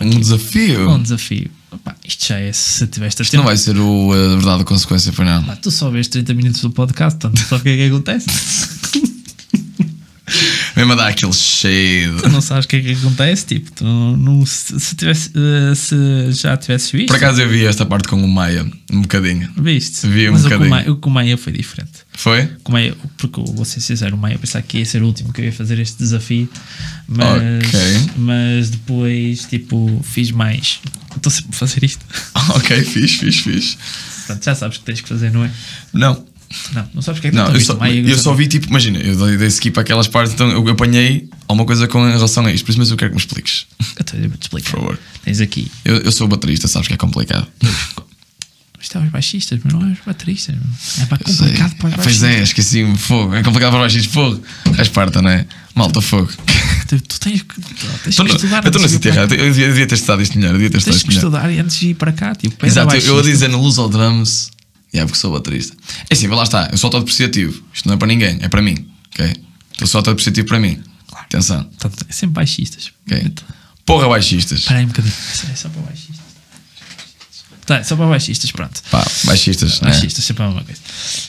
Speaker 1: Um desafio.
Speaker 2: Um desafio. Pá, isto já é se tiveste
Speaker 1: Isto não vai ser o a verdade a consequência, foi não.
Speaker 2: Tu só vês 30 minutos do podcast, portanto, só o que é que acontece?
Speaker 1: Mesmo a dar aquele shade.
Speaker 2: Tu não sabes o que é que acontece, tipo, tu não, se, se tivesse, eh, se já tivesses visto,
Speaker 1: Por acaso eu vi esta parte com o Maia, um bocadinho.
Speaker 2: viste?
Speaker 1: vi um
Speaker 2: Mas o com o
Speaker 1: bocadinho.
Speaker 2: Maia- o Maia foi diferente.
Speaker 1: Foi?
Speaker 2: O Maia, porque vou ser sincero, o Maia pensava que ia ser o último que eu ia fazer este desafio, mas,
Speaker 1: Ok.
Speaker 2: mas depois, tipo, fiz mais. Estou sempre a fazer isto.
Speaker 1: ok, fixe, fixe, fixe.
Speaker 2: Portanto, já sabes o que tens que fazer, não é?
Speaker 1: Não,
Speaker 2: Não, não sabes o que é que
Speaker 1: não,
Speaker 2: tu
Speaker 1: eu só,
Speaker 2: Maia,
Speaker 1: eu só vi tipo, imagina, eu dei, dei skip àquelas partes, então eu apanhei alguma coisa com relação a isto, por isso mesmo eu quero que me expliques,
Speaker 2: Então, eu vou-te explicar.
Speaker 1: por favor.
Speaker 2: Tens aqui
Speaker 1: Eu, eu sou baterista, sabes que é complicado.
Speaker 2: Isto é os baixistas, mas não é os bateristas. É para
Speaker 1: Eu sei.
Speaker 2: complicado para os
Speaker 1: Ah, Pois
Speaker 2: baixistas.
Speaker 1: é, esqueci-me, fogo. É complicado para baixistas, fogo. Resparta, não é? Malta, fogo.
Speaker 2: Tu, tu tens que, tu tens
Speaker 1: Então
Speaker 2: que
Speaker 1: não-
Speaker 2: estudar.
Speaker 1: eu estou no sítio
Speaker 2: para
Speaker 1: errado. Eu devia, ter estudado isto melhor. Eu devia ter estudado
Speaker 2: Tens
Speaker 1: isto
Speaker 2: que
Speaker 1: melhor.
Speaker 2: estudar antes de ir para cá. Tipo,
Speaker 1: Exato, eu, eu a dizer no Luz ao Drums. É porque sou baterista. É assim, lá está. Eu sou autodepreciativo. Isto não é para ninguém, é para mim. Ok? Eu sou autodepreciativo para mim. Atenção.
Speaker 2: Portanto, é sempre baixistas.
Speaker 1: Ok? Porra, baixistas.
Speaker 2: Espera aí um bocadinho. É só para baixistas. Tá, só para baixistas, pronto.
Speaker 1: Pá, baixistas. né?
Speaker 2: Baixistas, sempre é uma coisa.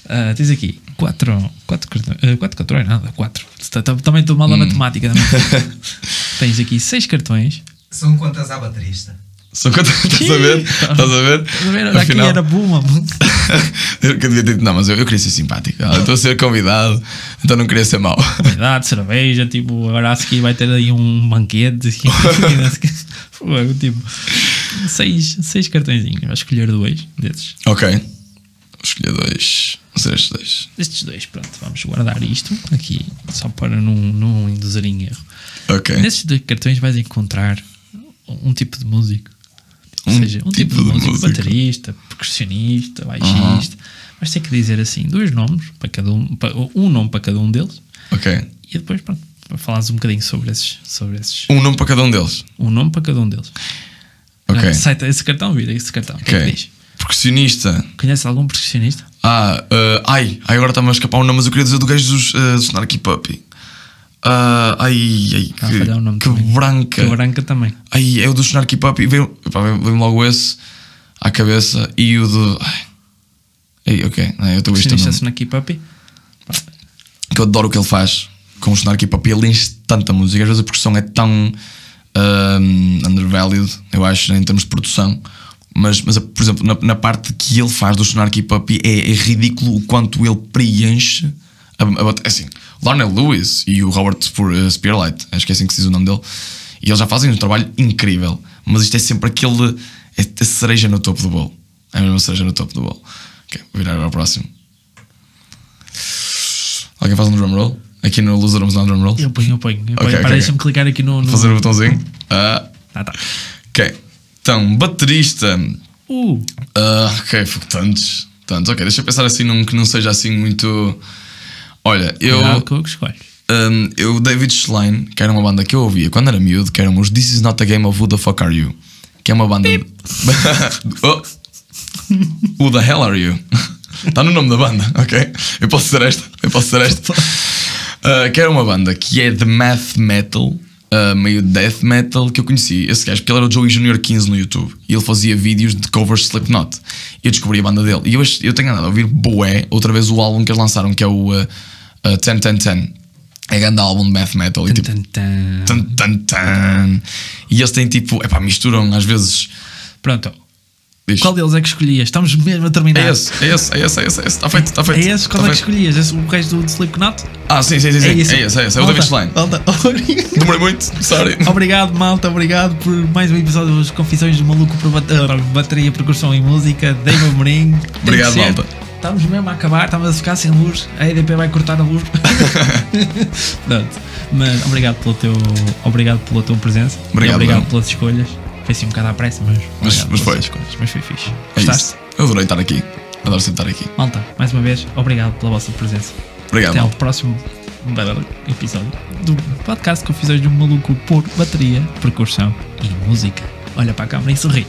Speaker 2: Ah, tens aqui quatro, quatro cartões. ah, quatro cartões, nada, quatro. Tá- tá- Também estou
Speaker 1: Hum.
Speaker 2: mal da matemática. Também. tens aqui seis cartões.
Speaker 3: São quantas à baterista?
Speaker 1: São quantas? Estás a ver? Estás a ver?
Speaker 2: Estás a
Speaker 1: Afinal-
Speaker 2: era
Speaker 1: eu que devia ter dito, não, mas eu, eu queria ser simpático. Ah, eu Estou a ser convidado, então não queria ser mau.
Speaker 2: Cuidado, cerveja, tipo, agora a seguir vai ter aí um banquete. Fogo, tipo, seis, seis cartõezinhos. Vai escolher dois desses.
Speaker 1: ok. Vou escolher dois. Vão ser estes dois.
Speaker 2: Destes dois, pronto, vamos guardar isto aqui, só para não, não induzir em erro.
Speaker 1: Ok.
Speaker 2: Nesses dois cartões vais encontrar um tipo de músico. Ou
Speaker 1: Um
Speaker 2: seja, um tipo,
Speaker 1: tipo
Speaker 2: de, músico,
Speaker 1: músico.
Speaker 2: baterista, percussionista, baixista. Vais ter que dizer assim, dois nomes para cada um, pa- um nome para cada um deles
Speaker 1: Ok.
Speaker 2: e depois, pronto, para falares um bocadinho sobre esses, sobre esses.
Speaker 1: Um nome para cada um deles.
Speaker 2: Um nome para cada um deles.
Speaker 1: Ok.
Speaker 2: Sai esse cartão, vira esse cartão. Que é que
Speaker 1: Ok.
Speaker 2: diz?
Speaker 1: Percussionista.
Speaker 2: Conhece algum percussionista?
Speaker 1: Ah, ah, ai, ai, agora está-me a escapar um nome, mas eu queria dizer do gajo dos uh, do Snarky Puppy. Ah, ai, ai,
Speaker 2: Ah,
Speaker 1: que, que branca.
Speaker 2: Que branca também.
Speaker 1: Ai, é o do Snarky Puppy. Veio logo esse à cabeça e o do. Ai, ai ok, não, eu estou isto
Speaker 2: Percussionista
Speaker 1: não.
Speaker 2: Snaky Puppy.
Speaker 1: que eu adoro o que ele faz com o Snarky Puppy. Ele enche tanta música, às vezes a percussão é tão um, undervalued, eu acho, em termos de produção. Mas, mas por exemplo, na, na parte que ele faz do Snarky Puppy é, é ridículo o quanto ele preenche. A, a, assim, Lionel Lewis e o Robert Spur- eh, Spearlight, acho que é assim que se diz o nome dele, e eles já fazem um trabalho incrível. Mas isto é sempre aquele. É a cereja no topo do bolo. É a mesma cereja no topo do bolo. Ok, vou virar ao próximo. Alguém faz um drum roll? Aqui no Loser vamos dar um drum roll?
Speaker 2: Eu ponho, eu ponho. Eu ponho.
Speaker 1: Ok,
Speaker 2: Para
Speaker 1: ok,
Speaker 2: deixa-me
Speaker 1: ok.
Speaker 2: clicar aqui no. no...
Speaker 1: Fazer o botãozinho? Ah,
Speaker 2: Ah, tá.
Speaker 1: ok. Então, baterista.
Speaker 2: Uh,
Speaker 1: Ah, ok, tantos. Tantos. Ok, deixa eu pensar assim num que não seja assim muito. Olha, eu.
Speaker 2: cuidado com o que escolhes.
Speaker 1: Um, eu, David Schlein, que era uma banda que eu ouvia quando era miúdo, que eram os This Is Not a Game of Who the Fuck Are You? Que é uma banda. oh. Who the hell are you? Está no nome da banda, ok? Eu posso ser esta, eu posso ser esta. Uh, que era uma banda que é de math metal, uh, meio death metal, que eu conheci esse gajo, porque ele era o Joey Junior 15 no YouTube e ele fazia vídeos de covers de Slipknot. E eu descobri a banda dele. E eu, eu tenho andado a ouvir Boé, outra vez o álbum que eles lançaram, que é o uh, uh, 10 10 10. É grande álbum de math metal. E, tipo,
Speaker 2: Tan, tan.
Speaker 1: tan. E eles têm tipo, epá, misturam às vezes.
Speaker 2: Pronto.
Speaker 1: Diz.
Speaker 2: Qual deles é que escolhias? Estamos mesmo a terminar.
Speaker 1: É esse, é esse, é esse, é esse, é esse. Está feito, está feito.
Speaker 2: É esse? Qual
Speaker 1: tá
Speaker 2: é que
Speaker 1: feito.
Speaker 2: escolhias? Esse, o resto do de Slipknot?
Speaker 1: Ah, sim, sim, sim, sim. É
Speaker 2: isso.
Speaker 1: esse, é esse. É o David Schlein. Demorei muito, sorry.
Speaker 2: Obrigado, malta. Obrigado por mais um episódio das Confissões do Maluco por ah, Bateria, Percussão e Música. David que
Speaker 1: Obrigado, malta.
Speaker 2: Estamos mesmo a acabar, estamos a ficar sem luz. A EDP vai cortar a luz. Pronto. Mas obrigado pelo teu, obrigado pela tua presença.
Speaker 1: Obrigado,
Speaker 2: obrigado
Speaker 1: eu.
Speaker 2: pelas escolhas. Foi assim um bocado à pressa, mas.
Speaker 1: Mas- mas foi.
Speaker 2: escolhas. Mas foi fixe.
Speaker 1: É
Speaker 2: Gostaste?
Speaker 1: isso. Eu adorei estar aqui. Adoro sempre estar aqui.
Speaker 2: Malta, mais uma vez, obrigado pela vossa presença.
Speaker 1: Obrigado.
Speaker 2: Até ao próximo episódio do podcast Confissões de um Maluco por bateria, percussão e música. Olha para a câmera e sorri.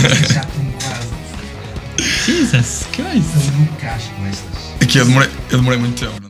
Speaker 3: Já estou quase.
Speaker 2: Jesus, que é isso?
Speaker 3: Estou no casco estas.
Speaker 1: Aqui eu demorei, eu demorei muito tempo.